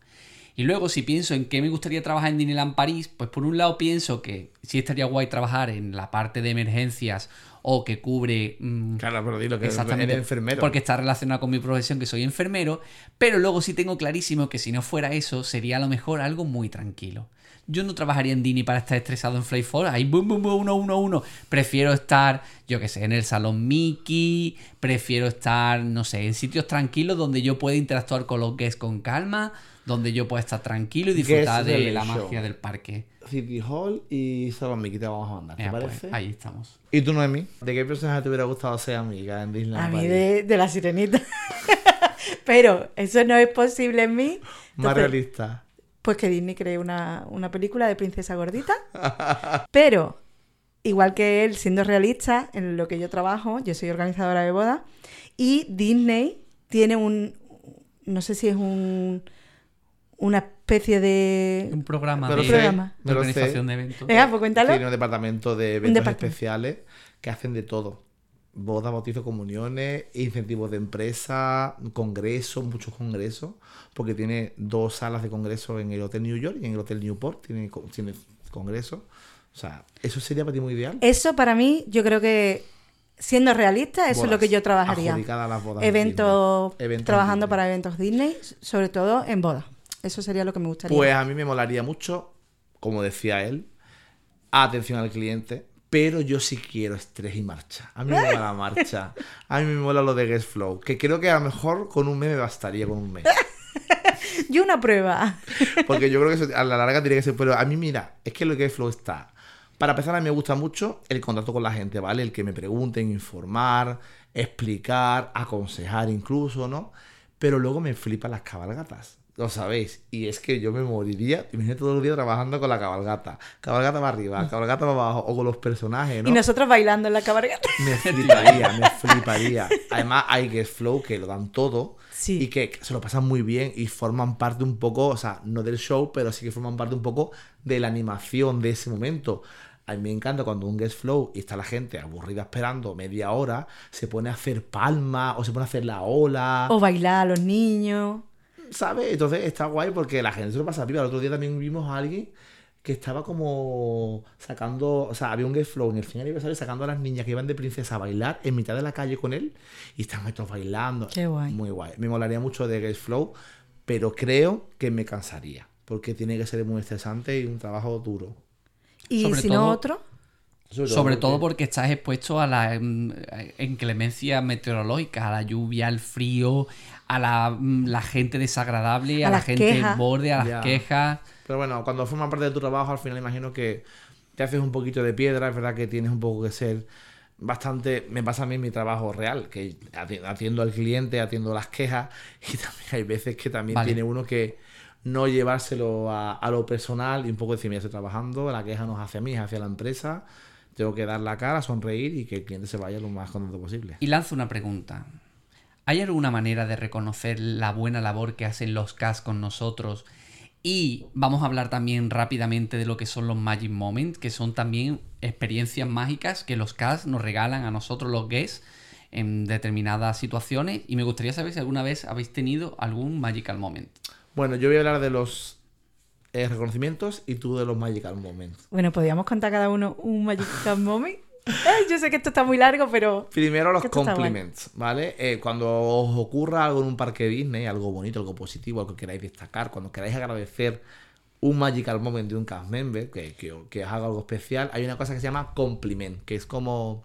Y luego, si pienso en qué me gustaría trabajar en Disneyland París, pues por un lado pienso que sí estaría guay trabajar en la parte de emergencias o que cubre. mm, Claro, pero dilo que Exactamente. eres enfermero. Porque está relacionado con mi profesión, que soy enfermero. Pero luego sí tengo clarísimo que si no fuera eso, sería a lo mejor algo muy tranquilo. Yo no trabajaría en Disney para estar estresado en Fly 4. Ahí, boom, boom, boom, uno, uno, uno. Prefiero estar, yo qué sé, en el salón Mickey. Prefiero estar, no sé, en sitios tranquilos donde yo pueda interactuar con los guests con calma. Donde yo pueda estar tranquilo y disfrutar de la show. magia del parque. City Hall y Salón Mickey te vamos a mandar, ¿te pues, parece? ahí estamos. ¿Y tú, Noemi? ¿De qué personaje te hubiera gustado ser amiga en Disneyland A mí París? de, de la sirenita. <laughs> Pero eso no es posible en mí. Más realista. Pues que Disney cree una, una película de princesa gordita. Pero, igual que él, siendo realista en lo que yo trabajo, yo soy organizadora de bodas, y Disney tiene un, no sé si es un, una especie de... Un programa Pero de, programa. de organización de eventos. Venga, pues cuéntalo. Tiene un departamento de eventos departamento. especiales que hacen de todo. Bodas, bautizos, comuniones, incentivos de empresa, congresos, muchos congresos, porque tiene dos salas de congreso en el Hotel New York y en el Hotel Newport, tiene, co- tiene congresos. O sea, eso sería para ti muy ideal. Eso para mí, yo creo que, siendo realista, eso es lo que yo trabajaría. adjudicadas las bodas en Eventos, trabajando Disney. para eventos Disney, sobre todo en bodas. Eso sería lo que me gustaría. Pues a mí me molaría mucho, como decía él, atención al cliente, pero yo sí quiero estrés y marcha. A mí me mola la marcha. A mí me mola lo de Guest Flow, que creo que a lo mejor con un mes me bastaría con un mes. <laughs> Y una prueba. <laughs> Porque yo creo que eso a la larga tiene que ser. Pero a mí, mira, es que lo que es Flow está. Para empezar, a mí me gusta mucho el contacto con la gente, ¿vale? El que me pregunten, informar, explicar, aconsejar incluso, ¿no? Pero luego me flipan las cabalgatas. Lo sabéis. Y es que yo me moriría, imagínate todo el día trabajando con la cabalgata. Cabalgata para arriba, cabalgata para abajo, o con los personajes, ¿no? Y nosotros bailando en la cabalgata. Me fliparía, me fliparía. Además, hay Guest Flow que lo dan todo Sí. y que se lo pasan muy bien y forman parte un poco, o sea, no del show, pero sí que forman parte un poco de la animación de ese momento. A mí me encanta cuando un Guest Flow y está la gente aburrida esperando media hora, se pone a hacer palmas o se pone a hacer la ola. O bailar a los niños. ¿Sabes? Entonces está guay porque la gente se lo pasa viva. El otro día también vimos a alguien que estaba como sacando, o sea, había un guest flow en el fin aniversario sacando a las niñas que iban de princesa a bailar en mitad de la calle con él y están estos bailando. Qué guay. Muy guay. Me molaría mucho de guest flow, pero creo que me cansaría porque tiene que ser muy estresante y un trabajo duro. Y Sobre si todo- no otro. Sobre todo porque estás expuesto a la mm, inclemencia meteorológica, a la lluvia, al frío, a la, mm, la gente desagradable, a, A la gente quejas. borde, a las Ya. quejas. Pero bueno, cuando forma parte de tu trabajo, al final imagino que te haces un poquito de piedra, es verdad que tienes un poco que ser bastante, me pasa a mí en mi trabajo real, que ati- atiendo al cliente, atiendo las quejas <laughs> y también hay veces que también Vale. tiene uno que no llevárselo a, a lo personal y un poco decir, mira, estoy trabajando, la queja no es hacia mí, es hacia la empresa, tengo que dar la cara, sonreír y que el cliente se vaya lo más contento posible. Y lanzo una pregunta. ¿Hay alguna manera de reconocer la buena labor que hacen los CAS con nosotros? Y vamos a hablar también rápidamente de lo que son los Magic Moments, que son también experiencias mágicas que los CAS nos regalan a nosotros los guests en determinadas situaciones. Y me gustaría saber si alguna vez habéis tenido algún Magical Moment. Bueno, yo voy a hablar de los eh, reconocimientos y tú de los magical moments. Bueno, podríamos contar cada uno un Magical Moment. Yo sé que esto está muy largo, pero. Primero los compliments, ¿vale? Eh, cuando os ocurra algo en un parque Disney, algo bonito, algo positivo, algo que queráis destacar, cuando queráis agradecer un magical moment de un cast member, que, que, que os haga algo especial, hay una cosa que se llama compliment, que es como...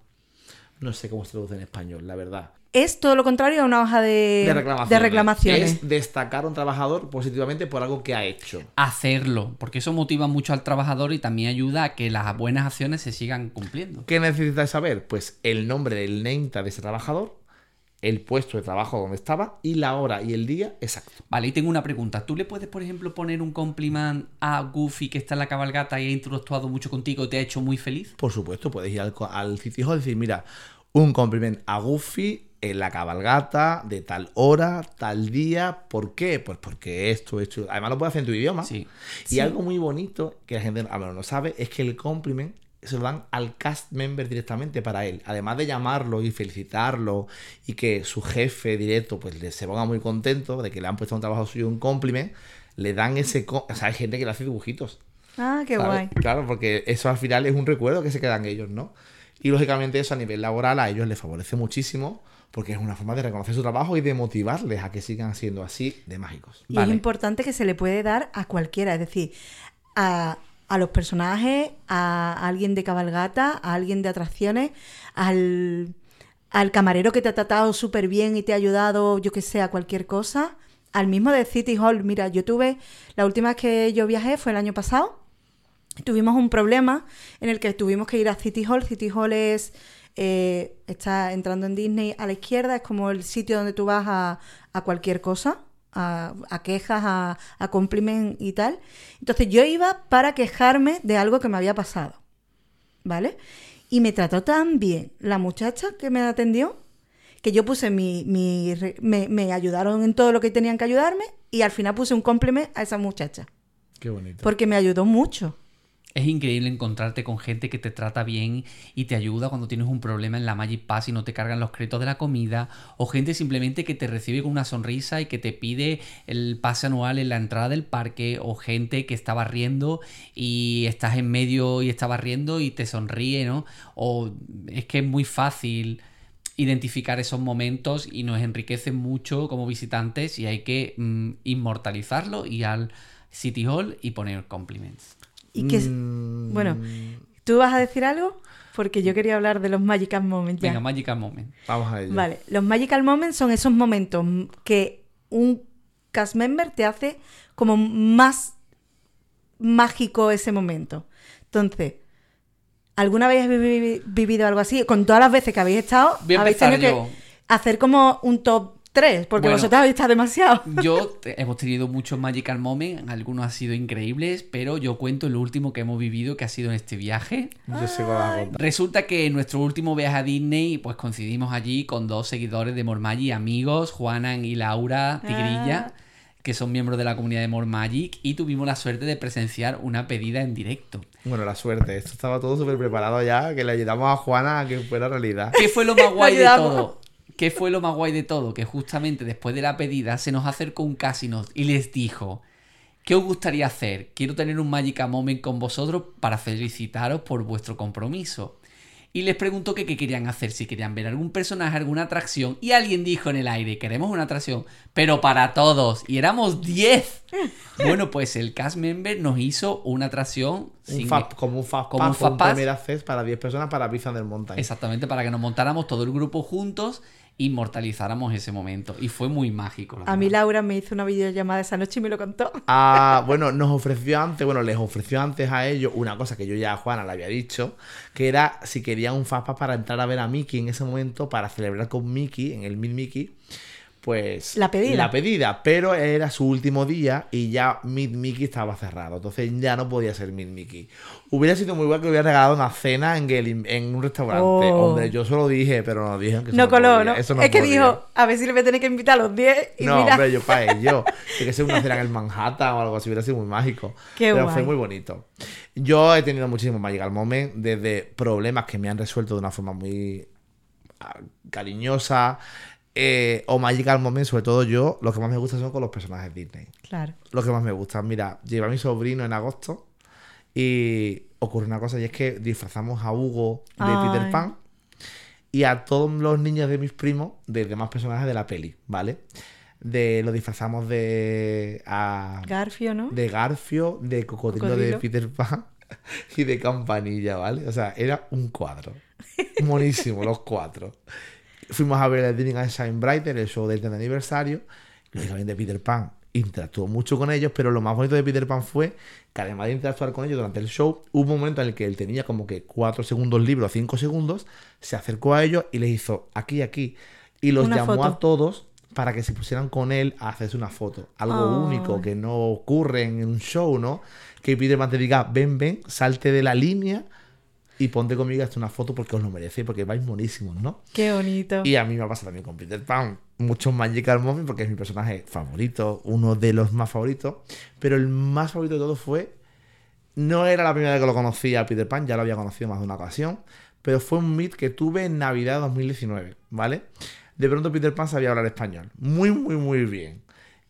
No sé cómo se traduce en español, la verdad. Es todo lo contrario a una hoja de, De reclamaciones. de reclamaciones. Es destacar a un trabajador positivamente por algo que ha hecho. Hacerlo, porque eso motiva mucho al trabajador y también ayuda a que las buenas acciones se sigan cumpliendo. ¿Qué necesitas saber? Pues el nombre del name de ese trabajador, el puesto de trabajo donde estaba y la hora y el día exacto. Vale, y tengo una pregunta. ¿Tú le puedes, por ejemplo, poner un compliment a Goofy que está en la cabalgata y ha interactuado mucho contigo y te ha hecho muy feliz? Por supuesto, puedes ir al, al City Hall y decir, mira, un compliment a Goofy en la cabalgata de tal hora, tal día. ¿Por qué? Pues porque esto, esto. Además lo puedes hacer en tu idioma. Sí. Y algo muy bonito que la gente a lo mejor no sabe es que el compliment se lo dan al cast member directamente para él. Además de llamarlo y felicitarlo y que su jefe directo pues le se ponga muy contento de que le han puesto a un trabajo suyo un compliment, le dan ese... co- O sea, hay gente que le hace dibujitos. Ah, qué ¿sabes? guay. Claro, porque eso al final es un recuerdo que se quedan ellos, ¿no? Y lógicamente eso a nivel laboral a ellos les favorece muchísimo porque es una forma de reconocer su trabajo y de motivarles a que sigan siendo así de mágicos. Y Vale. es importante que se le puede dar a cualquiera, es decir, a, a los personajes, a alguien de cabalgata, a alguien de atracciones, al, al camarero que te ha tratado súper bien y te ha ayudado, yo que sé, a cualquier cosa, al mismo de City Hall. Mira, yo tuve, la última vez que yo viajé fue el año pasado, tuvimos un problema en el que tuvimos que ir a City Hall. City Hall es, eh, está entrando en Disney a la izquierda, es como el sitio donde tú vas a, a cualquier cosa, a, a quejas, a, a compliment y tal. Entonces yo iba para quejarme de algo que me había pasado, ¿vale? Y me trató tan bien la muchacha que me atendió que yo puse mi, mi me, me ayudaron en todo lo que tenían que ayudarme y al final puse un compliment a esa muchacha Qué bonito. porque me ayudó mucho. Es increíble encontrarte con gente que te trata bien y te ayuda cuando tienes un problema en la Magic Pass y no te cargan los créditos de la comida, o gente simplemente que te recibe con una sonrisa y que te pide el pase anual en la entrada del parque, o gente que está barriendo y estás en medio y está barriendo y te sonríe, ¿no? O es que es muy fácil identificar esos momentos y nos enriquecen mucho como visitantes y hay que mm, inmortalizarlo y al City Hall y poner compliments. Y que, Mm, bueno, ¿tú vas a decir algo? Porque yo quería hablar de los Magical Moments. ya. Venga, Magical Moment. Vamos a ello. Vale, los Magical Moments son esos momentos que un cast member te hace como más mágico ese momento. Entonces, ¿alguna vez habéis vi- vivido algo así? Con todas las veces que habéis estado, Voy a habéis tenido yo. que hacer como un top 3, porque Bueno. vosotros habéis estado demasiado. <laughs> Yo <laughs> te- hemos tenido muchos Magical Moments, algunos han sido increíbles, pero yo cuento el último que hemos vivido que ha sido en este viaje. Yo a contar. Resulta que en nuestro último viaje a Disney, pues coincidimos allí con dos seguidores de Mormagi, amigos, Juanan y Laura Tigrilla, que son miembros de la comunidad de Mormagic, y tuvimos la suerte de presenciar una pedida en directo. Bueno, la suerte. Esto estaba todo súper preparado ya, que le ayudamos a Juana a que fuera realidad. ¿Qué fue lo más <laughs> guay de todo? ¿Qué fue lo más guay de todo? Que justamente después de la pedida se nos acercó un casino y les dijo, ¿qué os gustaría hacer? Quiero tener un Magic Moment con vosotros para felicitaros por vuestro compromiso. Y les preguntó que qué querían hacer, si querían ver algún personaje, alguna atracción. Y alguien dijo en el aire, queremos una atracción, pero para todos. Y éramos 10. <laughs> Bueno, pues el cast member nos hizo una atracción Un sin- como un fast como un pass. primer access para 10 personas para Big Thunder Mountain. Exactamente, para que nos montáramos todo el grupo juntos e inmortalizáramos ese momento. Y fue muy mágico. la A mí. Laura me hizo una videollamada esa noche y me lo contó. Ah, bueno, nos ofreció antes, bueno, les ofreció antes a ellos una cosa que yo ya a Juana le había dicho, que era si querían un fast pass para entrar a ver a Mickey en ese momento, para celebrar con Mickey, en el Mid Mickey, pues... La pedida. La pedida, pero era su último día y ya Mid Mickey estaba cerrado, entonces ya no podía ser Mid Mickey. Hubiera sido muy bueno que hubiera regalado una cena en, el- en un restaurante. Oh. Hombre, yo solo dije, pero no dijeron que No coló, ¿no? eso es que dijo, a ver si le voy a tener que invitar a los 10 y no, mira. hombre, yo para <laughs> ello. Tiene que ser una cena en el Manhattan o algo así, hubiera sido muy mágico. Qué Pero guay. fue muy bonito. Yo he tenido muchísimos Magical Moments, desde problemas que me han resuelto de una forma muy ah, cariñosa, eh, o Magical Moments, sobre todo yo, lo que más me gusta son con los personajes Disney. Claro. Lo que más me gusta. Mira, llevé a mi sobrino en agosto y ocurre una cosa y es que disfrazamos a Hugo de Ay. Peter Pan y a todos los niños de mis primos de demás personajes de la peli, ¿vale? de lo disfrazamos de a- Garfio, ¿no? de Garfio, de cocodrilo, de. Peter Pan <laughs> y de Campanilla, ¿vale? O sea, era un cuadro. Monísimo, los cuatro. Fuimos a ver el Dreaming and Shine Brighter, el show del 30 aniversario. Lógicamente Peter Pan interactuó mucho con ellos, pero lo más bonito de Peter Pan fue que además de interactuar con ellos durante el show, hubo un momento en el que él tenía como que 4 segundos libres o 5 segundos, se acercó a ellos y les hizo aquí, aquí, y los Una llamó foto. a todos para que se pusieran con él a hacerse una foto. Algo único que no ocurre en un show, ¿no? Que Peter Pan te diga, ven, ven, salte de la línea y ponte conmigo y hazte una foto porque os lo merecéis, porque vais monísimos, ¿no? Qué bonito. Y a mí me ha pasado también con Peter Pan. Muchos Magical Moments porque es mi personaje favorito, uno de los más favoritos. Pero el más favorito de todos fue. No era la primera vez que lo conocía a Peter Pan, ya lo había conocido más de una ocasión. Pero fue un meet que tuve en Navidad de 2019, ¿vale? De pronto Peter Pan sabía hablar español. Muy, muy, muy bien.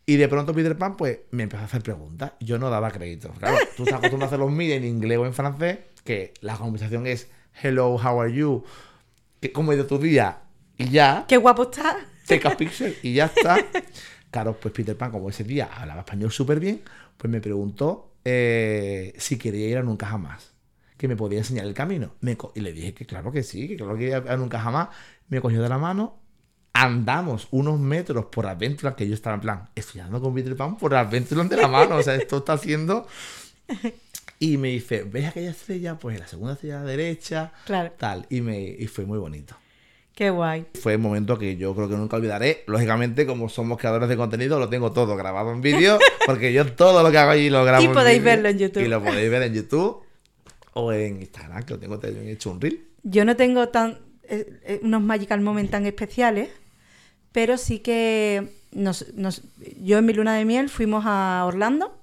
Y de pronto Peter Pan, pues, me empezó a hacer preguntas. Yo no daba crédito. Claro, tú estás acostumbrado a hacer los meet en inglés o en francés, que la conversación es Hello, how are you? ¿Qué- ¿Cómo ha ido tu día? Y ya Qué guapo está. take a <laughs> picture y ya está. Claro, pues Peter Pan, como ese día hablaba español súper bien, pues me preguntó eh, si quería ir a Nunca Jamás, que me podía enseñar el camino. Me y le dije que claro que sí, que claro que ir a Nunca Jamás. Me cogió de la mano, andamos unos metros por Adventureland, que yo estaba en plan, estudiando con Peter Pan por Adventureland de la mano, o sea, esto está haciendo... Y me dice, ¿ves aquella estrella? Pues la segunda estrella a la derecha, Claro. tal. Y, me, y fue muy bonito Qué guay. fue un momento que yo creo que nunca olvidaré. Lógicamente, como somos creadores de contenido, lo tengo todo grabado en vídeo, <laughs> porque yo todo lo que hago allí lo grabo Y en podéis vídeo. verlo en YouTube. Y lo podéis ver en YouTube o en Instagram, que lo tengo hecho un reel. Yo no tengo tan eh, eh, unos magical moments tan especiales, pero sí que nos, nos- yo en mi luna de miel fuimos a Orlando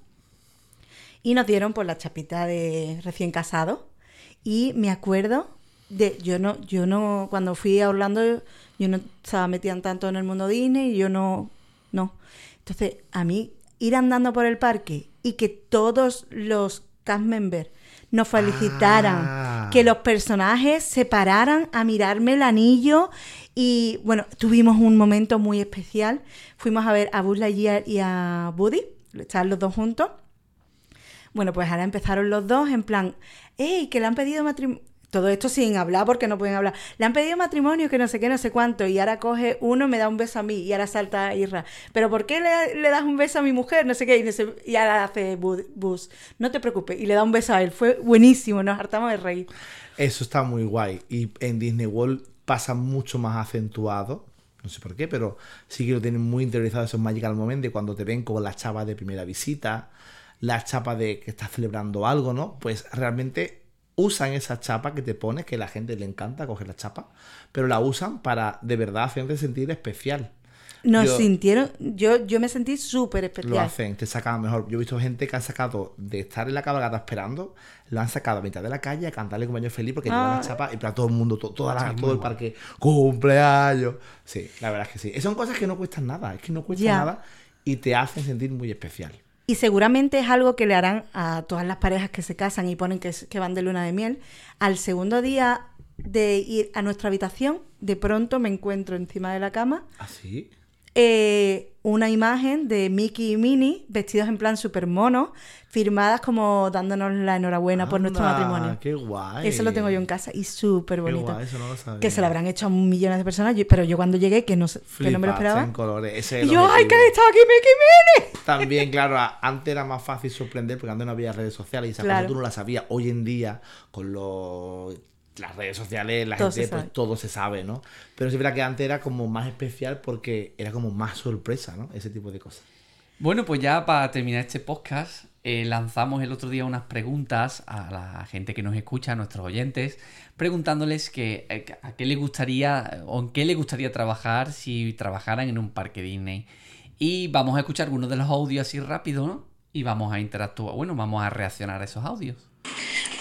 y nos dieron por la chapita de recién casado y me acuerdo de yo no yo no cuando fui a Orlando yo no estaba metida tanto en el mundo Disney y yo no no entonces a mí ir andando por el parque y que todos los cast members nos felicitaran Ah. que los personajes se pararan a mirarme el anillo y bueno, tuvimos un momento muy especial. Fuimos a ver a Buzz Lightyear y a Woody, estaban los dos juntos. Bueno, pues ahora empezaron los dos en plan, ¡Ey, que le han pedido matrimonio! Todo esto sin hablar porque no pueden hablar. Le han pedido matrimonio, que no sé qué, no sé cuánto. Y ahora coge uno me da un beso a mí. Y ahora salta Irra. ¿Pero por qué le, das un beso a mi mujer? No sé qué. Y, no sé- y ahora hace Bu- Buzz. No te preocupes. Y le da un beso a él. Fue buenísimo. Nos hartamos de reír. Eso está muy guay. Y en Disney World pasa mucho más acentuado. No sé por qué, pero sí que lo tienen muy interiorizado esos Magical Moments de cuando te ven con las chapas de primera visita, las chapas de que estás celebrando algo, ¿no? Pues realmente usan esa chapa que te pones, que a la gente le encanta coger la chapa, pero la usan para de verdad hacerte sentir especial. Nos Yo- sintieron. Yo, yo me sentí súper Lo especial. hacen, te sacan mejor. Yo he visto gente que ha sacado de estar en la cabalgata esperando, lo han sacado a mitad de la calle a cantarle cumpleaños feliz porque llevan Ah. la chapa y para todo el mundo, to- toda la- todo el parque, cumpleaños. Sí, la verdad es que sí. Son cosas que no cuestan nada, es que no cuestan nada y te hacen sentir muy especial. Y seguramente es algo que le harán a todas las parejas que se casan y ponen que, van de luna de miel. Al segundo día de ir a nuestra habitación, de pronto me encuentro encima de la cama ¿Así? Eh, una imagen de Mickey y Minnie vestidos en plan super mono, firmadas como dándonos la entonces por nuestro matrimonio. Qué guay. Eso lo tengo yo en casa y súper Qué bonito. guay, eso no lo sabía. Que se lo habrán hecho a millones de personas, pero yo cuando llegué, que no, que no me lo esperaba. en colores. Ese es Y yo, ¡ay, objetivo. que está aquí Mickey y Minnie! <laughs> También, claro, antes era más fácil sorprender porque antes no había redes sociales y esa Claro. cosa tú no la sabías. Hoy en día, con los, las redes sociales, la Todo gente, pues todo se sabe, ¿no? Pero sí es verdad que antes era como más especial porque era como más sorpresa, ¿no? Ese tipo de cosas. Bueno, pues ya para terminar este podcast, eh, lanzamos el otro día unas preguntas a la gente que nos escucha, a nuestros oyentes, preguntándoles que, eh, que a qué les gustaría o en qué les gustaría trabajar si trabajaran en un parque Disney. Y vamos a escuchar algunos de los audios así rápido, ¿no? Y vamos a interactuar, bueno, vamos a reaccionar a esos audios.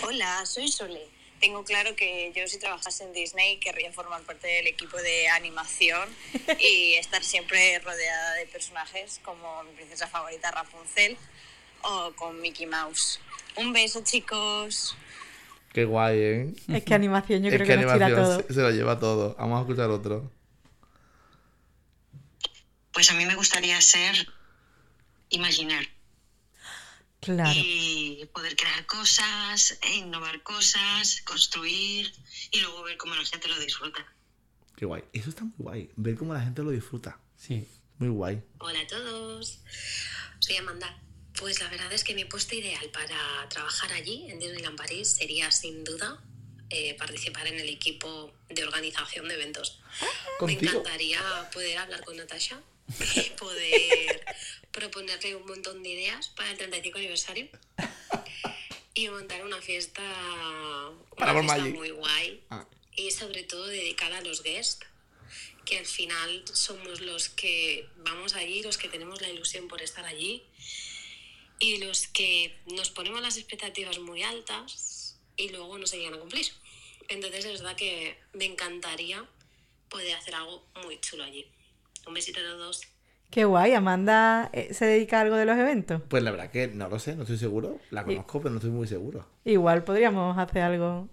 Hola, soy Sole. Tengo claro que yo si trabajase en Disney querría formar parte del equipo de animación <laughs> y estar siempre rodeada de personajes como mi princesa favorita Rapunzel o con Mickey Mouse. Un beso chicos. Qué guay, ¿eh? Es que animación yo es creo que que, nos tira todo. Se, se lo lleva todo. Vamos a escuchar otro. Pues a mí me gustaría ser Imaginar Claro. y poder crear cosas, e innovar cosas, construir y luego ver cómo la gente lo disfruta. Qué guay. Eso está muy guay. Ver cómo la gente lo disfruta. Sí. Muy guay. Hola a todos, soy Amanda. Pues la verdad es que mi puesto ideal para trabajar allí, en Disneyland París, sería sin duda eh, participar en el equipo de organización de eventos. Me Contigo. encantaría poder hablar con Natasha y poder proponerle un montón de ideas para el 35 aniversario y montar una fiesta, Para una fiesta muy guay Ah. y sobre todo dedicada a los guests que al final somos los que vamos allí, los que tenemos la ilusión por estar allí y los que nos ponemos las expectativas muy altas y luego no se llegan a cumplir. Entonces es verdad que me encantaría poder hacer algo muy chulo allí. Un besito a todos. Qué guay. Amanda eh, se dedica a algo de los eventos. Pues la verdad que no lo sé, no estoy seguro. La conozco, pero no estoy muy seguro. Igual podríamos hacer algo.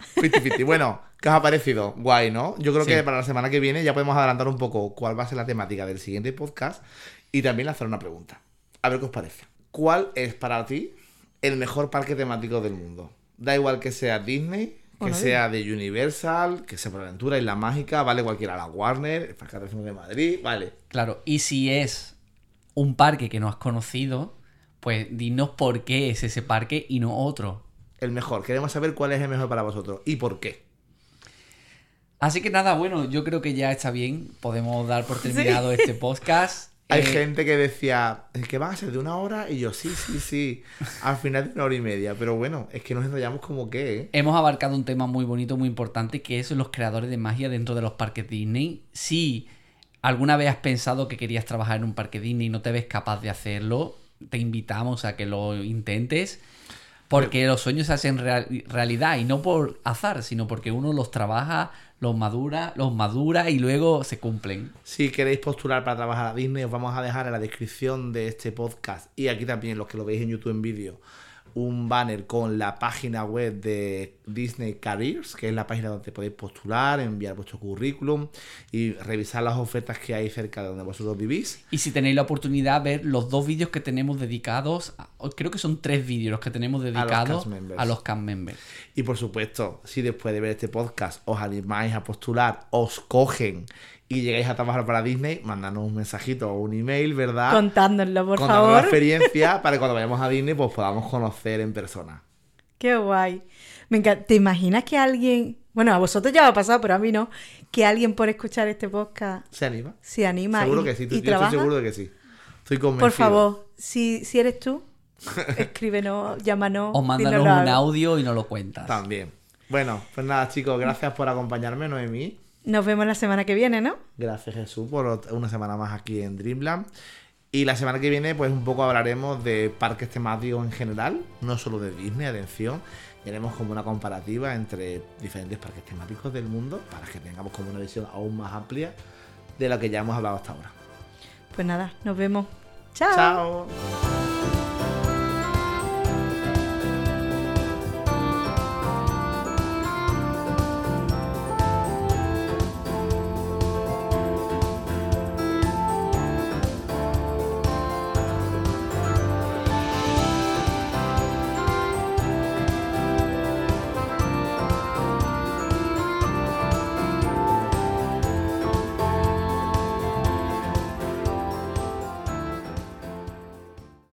Fiti fiti. Bueno, ¿qué os ha parecido? Guay, ¿no? Yo creo Sí. que para la semana que viene ya podemos adelantar un poco cuál va a ser la temática del siguiente podcast y también lanzar una pregunta. A ver qué os parece. ¿Cuál es para ti el mejor parque temático del mundo? Da igual que sea Disney, que sea de Universal, que sea por aventura, Isla Mágica, vale cualquiera, la Warner, el Parque de de Madrid, vale. Claro, y si es un parque que no has conocido, pues dinos por qué es ese parque y no otro. El mejor. Queremos saber cuál es el mejor para vosotros y por qué. Así que nada, bueno, yo creo que ya está bien. Podemos dar por <laughs> terminado este podcast. Hay Eh, gente que decía, ¿es que va a ser de una hora? Y yo, sí, sí, sí. Al final de una hora y media. Pero bueno, es que nos enrollamos como que, ¿eh? Hemos abarcado un tema muy bonito, muy importante, que es los creadores de magia dentro de los parques Disney. Si alguna vez has pensado que querías trabajar en un parque Disney y no te ves capaz de hacerlo, te invitamos a que lo intentes. Porque los sueños se hacen real- realidad y no por azar, sino porque uno los trabaja, los madura, los madura y luego se cumplen. Si queréis postular para trabajar a Disney, os vamos a dejar en la descripción de este podcast y aquí también, los que lo veis en YouTube en vídeo, un banner con la página web de Disney Careers, que es la página donde podéis postular, enviar vuestro currículum y revisar las ofertas que hay cerca de donde vosotros vivís. Y si tenéis la oportunidad, ver los dos vídeos que tenemos dedicados, a- creo que son tres vídeos los que tenemos dedicados a los cast members. Y por supuesto, si después de ver este podcast os animáis a postular, os cogen y llegáis a trabajar para Disney, mandadnos un mensajito o un email, ¿verdad? Contádnoslo, por Contadnos la favor. experiencia <laughs> para que cuando vayamos a Disney pues podamos conocer en persona. Qué guay. Me encanta. ¿Te imaginas que alguien, bueno, a vosotros ya va a pasar, pero a mí no, que alguien por escuchar este podcast ¿Se anima? se anima seguro y, que sí, tú- y yo trabaja? estoy seguro de que sí. Estoy convencido. Por favor, si, si eres tú, <laughs> escríbenos, llámanos. O mándanos un algo. audio y nos lo cuentas. También. Bueno, pues nada chicos, gracias por acompañarme, Noemí. Nos vemos la semana que viene, ¿no? Gracias Jesús por una semana más aquí en Dreamland. Y la semana que viene pues un poco hablaremos de parques temáticos en general, no solo de Disney, atención. Y haremos como una comparativa entre diferentes parques temáticos del mundo para que tengamos como una visión aún más amplia de lo que ya hemos hablado hasta ahora. Pues nada, nos vemos. Chao.